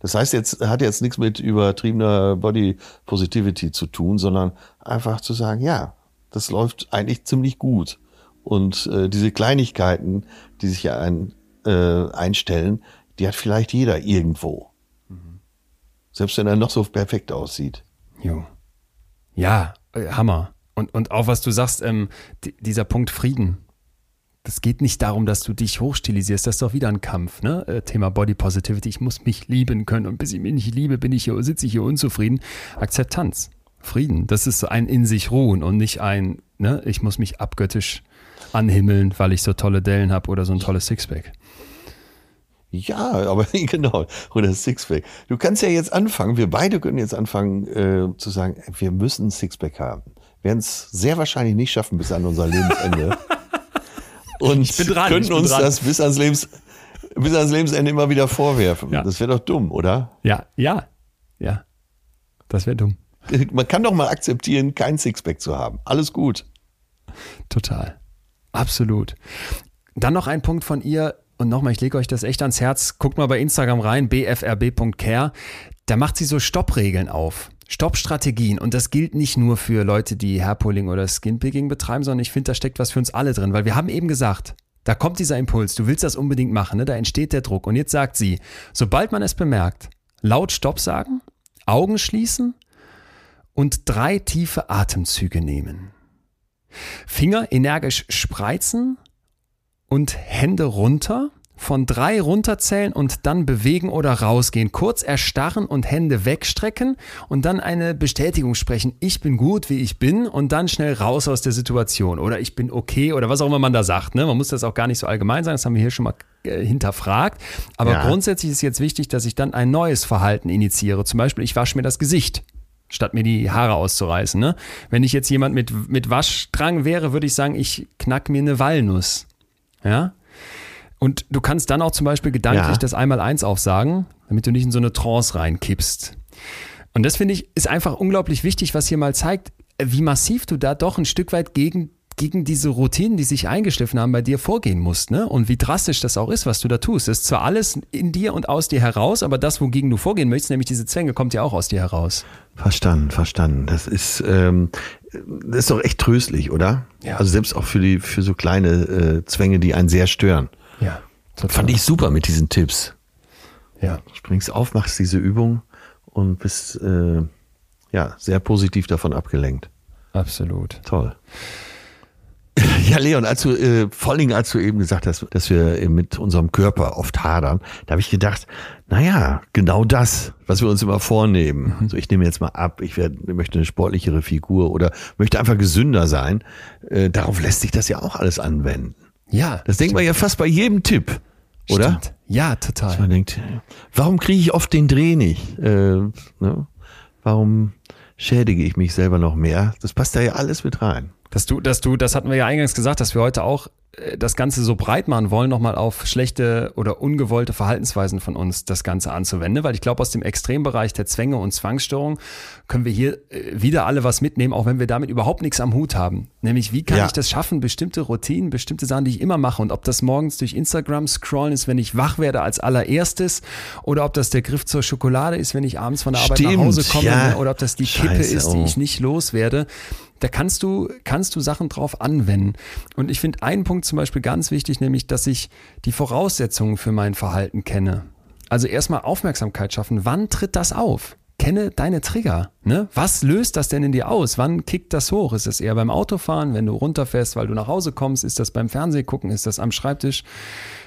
Das heißt jetzt, hat jetzt nichts mit übertriebener Body Positivity zu tun, sondern einfach zu sagen, ja, das läuft eigentlich ziemlich gut. Und äh, diese Kleinigkeiten, die sich ja ein, äh, einstellen, die hat vielleicht jeder irgendwo. Selbst wenn er noch so perfekt aussieht. Jo. Ja, äh, Hammer. Und, und auch was du sagst, ähm, di- dieser Punkt Frieden. Das geht nicht darum, dass du dich hochstilisierst. Das ist doch wieder ein Kampf, ne? Äh, Thema Body Positivity. Ich muss mich lieben können. Und bis ich mich nicht liebe, bin ich hier, sitze ich hier unzufrieden. Akzeptanz. Frieden. Das ist so ein in sich ruhen und nicht ein, ne? Ich muss mich abgöttisch anhimmeln, weil ich so tolle Dellen habe oder so ein tolles Sixpack. Ja, aber <laughs> genau. Oder Sixpack. Du kannst ja jetzt anfangen, wir beide können jetzt anfangen äh, zu sagen, wir müssen ein Sixpack haben. Werden es sehr wahrscheinlich nicht schaffen bis an unser Lebensende. <laughs> Und Ich bin dran, bin uns dran. das bis ans, Lebens, bis ans Lebensende immer wieder vorwerfen. Ja. Das wäre doch dumm, oder? Ja, ja, ja. Das wäre dumm. Man kann doch mal akzeptieren, kein Sixpack zu haben. Alles gut. Total. Absolut. Dann noch ein Punkt von ihr. Und nochmal, ich lege euch das echt ans Herz. Guckt mal bei Instagram rein, bfrb.care. Da macht sie so Stoppregeln auf. Stoppstrategien. Und das gilt nicht nur für Leute, die Hairpulling oder Skinpicking betreiben, sondern ich finde, da steckt was für uns alle drin. Weil wir haben eben gesagt, da kommt dieser Impuls, du willst das unbedingt machen, ne? da entsteht der Druck. Und jetzt sagt sie, sobald man es bemerkt, laut Stopp sagen, Augen schließen und drei tiefe Atemzüge nehmen. Finger energisch spreizen und Hände runter von drei runterzählen und dann bewegen oder rausgehen. Kurz erstarren und Hände wegstrecken und dann eine Bestätigung sprechen. Ich bin gut, wie ich bin und dann schnell raus aus der Situation oder ich bin okay oder was auch immer man da sagt. Ne? Man muss das auch gar nicht so allgemein sagen, das haben wir hier schon mal äh, hinterfragt. Aber ja. grundsätzlich ist jetzt wichtig, dass ich dann ein neues Verhalten initiiere. Zum Beispiel, ich wasche mir das Gesicht statt mir die Haare auszureißen. Ne? Wenn ich jetzt jemand mit, mit Waschdrang wäre, würde ich sagen, ich knack mir eine Walnuss. Ja? Und du kannst dann auch zum Beispiel gedanklich ja. das Einmal-Eins aufsagen, damit du nicht in so eine Trance reinkippst. Und das finde ich ist einfach unglaublich wichtig, was hier mal zeigt, wie massiv du da doch ein Stück weit gegen gegen diese Routinen, die sich eingeschliffen haben, bei dir vorgehen musst, ne? Und wie drastisch das auch ist, was du da tust. Das ist zwar alles in dir und aus dir heraus, aber das, wogegen du vorgehen möchtest, nämlich diese Zwänge, kommt ja auch aus dir heraus. Verstanden, verstanden. Das ist, ähm, das ist doch echt tröstlich, oder? Ja. Also selbst auch für die, für so kleine äh, Zwänge, die einen sehr stören. Ja. Total. Fand ich super mit diesen Tipps. Ja. Springst auf, machst diese Übung und bist äh, ja sehr positiv davon abgelenkt. Absolut. Toll. <laughs> Ja, Leon, als du, äh, vor allen Dingen, als du eben gesagt hast, dass wir mit unserem Körper oft hadern, da habe ich gedacht, naja, genau das, was wir uns immer vornehmen. Mhm. So, ich nehme jetzt mal ab, ich werd, möchte eine sportlichere Figur oder möchte einfach gesünder sein. Äh, darauf lässt sich das ja auch alles anwenden. Ja. Das denkt man ja fast bei jedem Tipp, oder? Stimmt. Ja, total. Dass man denkt, warum kriege ich oft den Dreh nicht? Äh, ne? Warum schädige ich mich selber noch mehr? Das passt da ja alles mit rein. Dass du, dass du, das hatten wir ja eingangs gesagt, dass wir heute auch das Ganze so breit machen wollen, nochmal auf schlechte oder ungewollte Verhaltensweisen von uns das Ganze anzuwenden, weil ich glaube, aus dem Extrembereich der Zwänge und Zwangsstörung können wir hier äh, wieder alle was mitnehmen, auch wenn wir damit überhaupt nichts am Hut haben. Nämlich, wie kann ja. ich das schaffen, bestimmte Routinen, bestimmte Sachen, die ich immer mache und ob das morgens durch Instagram scrollen ist, wenn ich wach werde als allererstes oder ob das der Griff zur Schokolade ist, wenn ich abends von der Arbeit Stimmt, nach Hause komme ja. oder ob das die Scheiße, Kippe ist, die oh. ich nicht loswerde da kannst du, kannst du Sachen drauf anwenden. Und ich finde einen Punkt zum Beispiel ganz wichtig, nämlich, dass ich die Voraussetzungen für mein Verhalten kenne. Also erstmal Aufmerksamkeit schaffen. Wann tritt das auf? Kenne deine Trigger. Ne? Was löst das denn in dir aus? Wann kickt das hoch? Ist es eher beim Autofahren, wenn du runterfährst, weil du nach Hause kommst? Ist das beim Fernsehgucken? Ist das am Schreibtisch?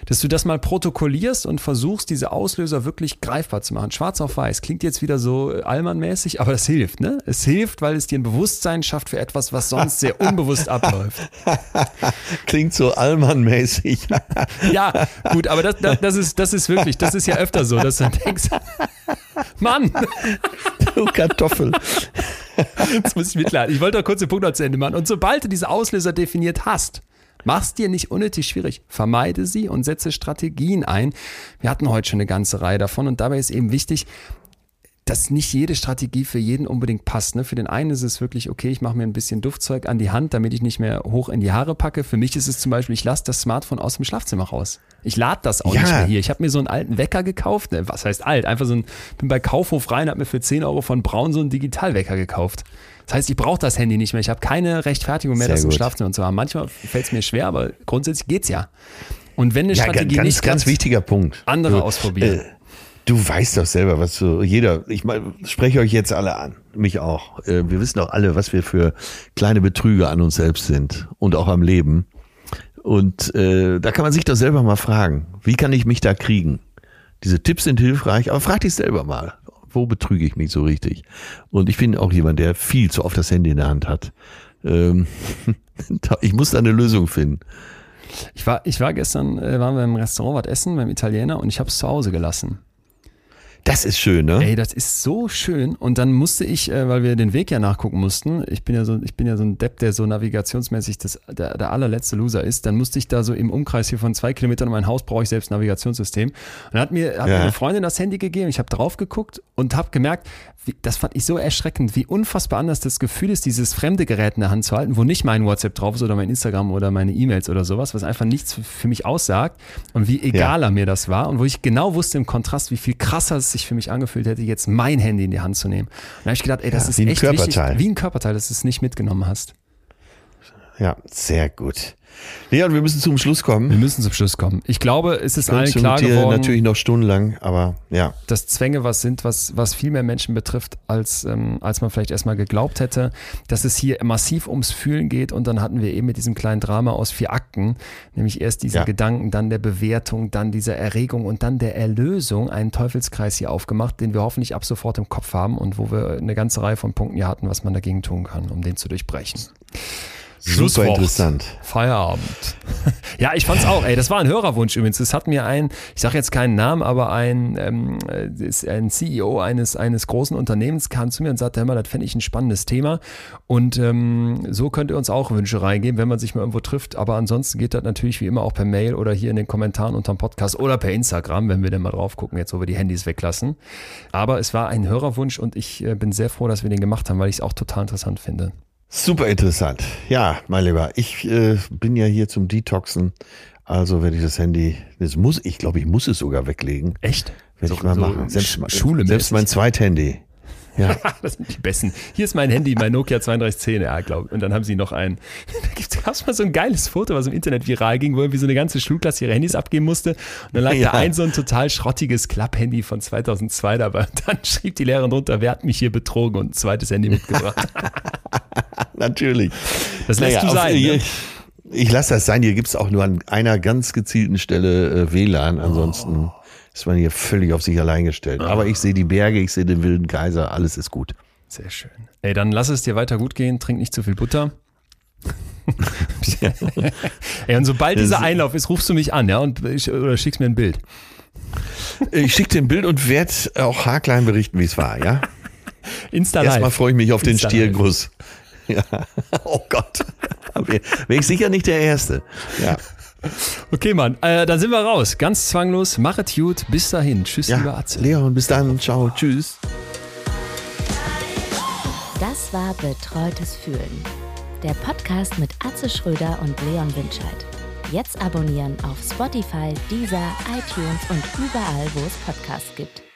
Dass du das mal protokollierst und versuchst, diese Auslöser wirklich greifbar zu machen. Schwarz auf weiß. Klingt jetzt wieder so allmannmäßig, aber es hilft. Ne? Es hilft, weil es dir ein Bewusstsein schafft für etwas, was sonst sehr <laughs> unbewusst abläuft. <laughs> Klingt so allmannmäßig. <laughs> ja, gut, aber das, das, das, ist, das ist wirklich, das ist ja öfter so, dass du denkst, Mann! Du Kartoffel. Jetzt muss ich mitleiden. Ich wollte doch kurz den Punkt noch zu Ende machen. Und sobald du diese Auslöser definiert hast, Mach's dir nicht unnötig schwierig. Vermeide sie und setze Strategien ein. Wir hatten heute schon eine ganze Reihe davon und dabei ist eben wichtig, dass nicht jede Strategie für jeden unbedingt passt. Ne? Für den einen ist es wirklich, okay, ich mache mir ein bisschen Duftzeug an die Hand, damit ich nicht mehr hoch in die Haare packe. Für mich ist es zum Beispiel, ich lasse das Smartphone aus dem Schlafzimmer raus. Ich lade das auch ja. nicht mehr hier. Ich habe mir so einen alten Wecker gekauft. Ne? Was heißt alt? Einfach so ein, bin bei Kaufhof rein, habe mir für 10 Euro von Braun so einen Digitalwecker gekauft. Das heißt, ich brauche das Handy nicht mehr. Ich habe keine Rechtfertigung mehr, Sehr das gut. im Schlafzimmer zu haben. Manchmal fällt es mir schwer, aber grundsätzlich geht's ja. Und wenn eine ja, Strategie ganz, nicht ganz wichtiger Punkt. Andere du, ausprobieren. Äh, Du weißt doch selber, was so jeder, ich meine, spreche euch jetzt alle an, mich auch. Äh, wir wissen doch alle, was wir für kleine Betrüger an uns selbst sind und auch am Leben. Und äh, da kann man sich doch selber mal fragen, wie kann ich mich da kriegen? Diese Tipps sind hilfreich, aber frag dich selber mal, wo betrüge ich mich so richtig? Und ich bin auch jemand, der viel zu oft das Handy in der Hand hat. Ähm, <laughs> ich muss da eine Lösung finden. Ich war, ich war gestern, äh, waren wir im Restaurant was essen beim Italiener und ich habe es zu Hause gelassen. Das ist schön, ne? Ey, das ist so schön. Und dann musste ich, äh, weil wir den Weg ja nachgucken mussten, ich bin ja so, ich bin ja so ein Depp, der so navigationsmäßig das, der, der allerletzte Loser ist, dann musste ich da so im Umkreis hier von zwei Kilometern um mein Haus brauche ich selbst ein Navigationssystem. Und dann hat mir, hat ja. mir eine Freundin das Handy gegeben, ich habe drauf geguckt und habe gemerkt, das fand ich so erschreckend, wie unfassbar anders das Gefühl ist, dieses fremde Gerät in der Hand zu halten, wo nicht mein WhatsApp drauf ist oder mein Instagram oder meine E-Mails oder sowas, was einfach nichts für mich aussagt und wie egaler ja. mir das war und wo ich genau wusste im Kontrast, wie viel krasser es sich für mich angefühlt hätte, jetzt mein Handy in die Hand zu nehmen. Und da habe ich gedacht, ey, das ja, ist echt wichtig, wie ein Körperteil, dass du es nicht mitgenommen hast. Ja, sehr gut. Leon, wir müssen zum Schluss kommen. Wir müssen zum Schluss kommen. Ich glaube, es ist allen klar geworden, natürlich noch stundenlang, aber ja. dass Zwänge was sind, was, was viel mehr Menschen betrifft, als, ähm, als man vielleicht erstmal geglaubt hätte. Dass es hier massiv ums Fühlen geht und dann hatten wir eben mit diesem kleinen Drama aus vier Akten, nämlich erst diese Ja. Gedanken, dann der Bewertung, dann dieser Erregung und dann der Erlösung, einen Teufelskreis hier aufgemacht, den wir hoffentlich ab sofort im Kopf haben und wo wir eine ganze Reihe von Punkten hier hatten, was man dagegen tun kann, um den zu durchbrechen. Super Schlusswort. interessant. Feierabend. <laughs> ja, ich fand's auch, ey. Das war ein Hörerwunsch übrigens. Das hat mir ein, ich sage jetzt keinen Namen, aber ein, ähm, äh, ein CEO eines, eines großen Unternehmens kam zu mir und sagte, hör mal, das fände ich ein spannendes Thema. Und ähm, so könnt ihr uns auch Wünsche reingeben, wenn man sich mal irgendwo trifft. Aber ansonsten geht das natürlich wie immer auch per Mail oder hier in den Kommentaren unterm Podcast oder per Instagram, wenn wir dann mal drauf gucken, jetzt wo wir die Handys weglassen. Aber es war ein Hörerwunsch und ich äh, bin sehr froh, dass wir den gemacht haben, weil ich es auch total interessant finde. Super interessant. Ja, mein Lieber, ich äh, bin ja hier zum Detoxen. Also werde ich das Handy, das muss, ich glaube, ich muss es sogar weglegen. Echt? Werde ich mal machen. Selbst, Sch- Schule selbst mein Zweithandy. <laughs> Ja. Das sind die besten. Hier ist mein Handy, mein Nokia 3210, ja, glaube Und dann haben sie noch ein. <laughs> Da gibt's gab's mal so ein geiles Foto, was im Internet viral ging, wo irgendwie so eine ganze Schulklasse ihre Handys abgeben musste. Und dann lag <laughs> Ja. da ein so ein total schrottiges Klapp-Handy von 2002 dabei. Und dann schrieb die Lehrerin drunter, wer hat mich hier betrogen und ein zweites Handy mitgebracht. Natürlich. Das lässt du auf- sein. Ne? Ich lasse das sein. Hier gibt's auch nur an einer ganz gezielten Stelle äh, WLAN. Ansonsten ist man hier völlig auf sich allein gestellt. Aber ich sehe die Berge, ich sehe den wilden Kaiser, alles ist gut. Sehr schön. Ey, dann lass es dir weiter gut gehen, trink nicht zu viel Butter. <laughs> Ey, und sobald dieser Einlauf ist, rufst du mich an, ja, und oder schickst mir ein Bild. Ich schicke dir ein Bild und werde auch haarklein berichten, wie es war, ja? Insta Erstmal live. freue ich mich auf den. Stiergruß. Ja. Oh Gott. Wäre ich sicher nicht der Erste. Ja. Okay, Mann, äh, dann sind wir raus. Ganz zwanglos. Machet gut. Bis dahin. Tschüss, lieber ja. Atze. Leon, bis dann. Ciao. Tschüss. Das war Betreutes Fühlen. Der Podcast mit Atze Schröder und Leon Winscheid. Jetzt abonnieren auf Spotify, Deezer, iTunes und überall, wo es Podcasts gibt.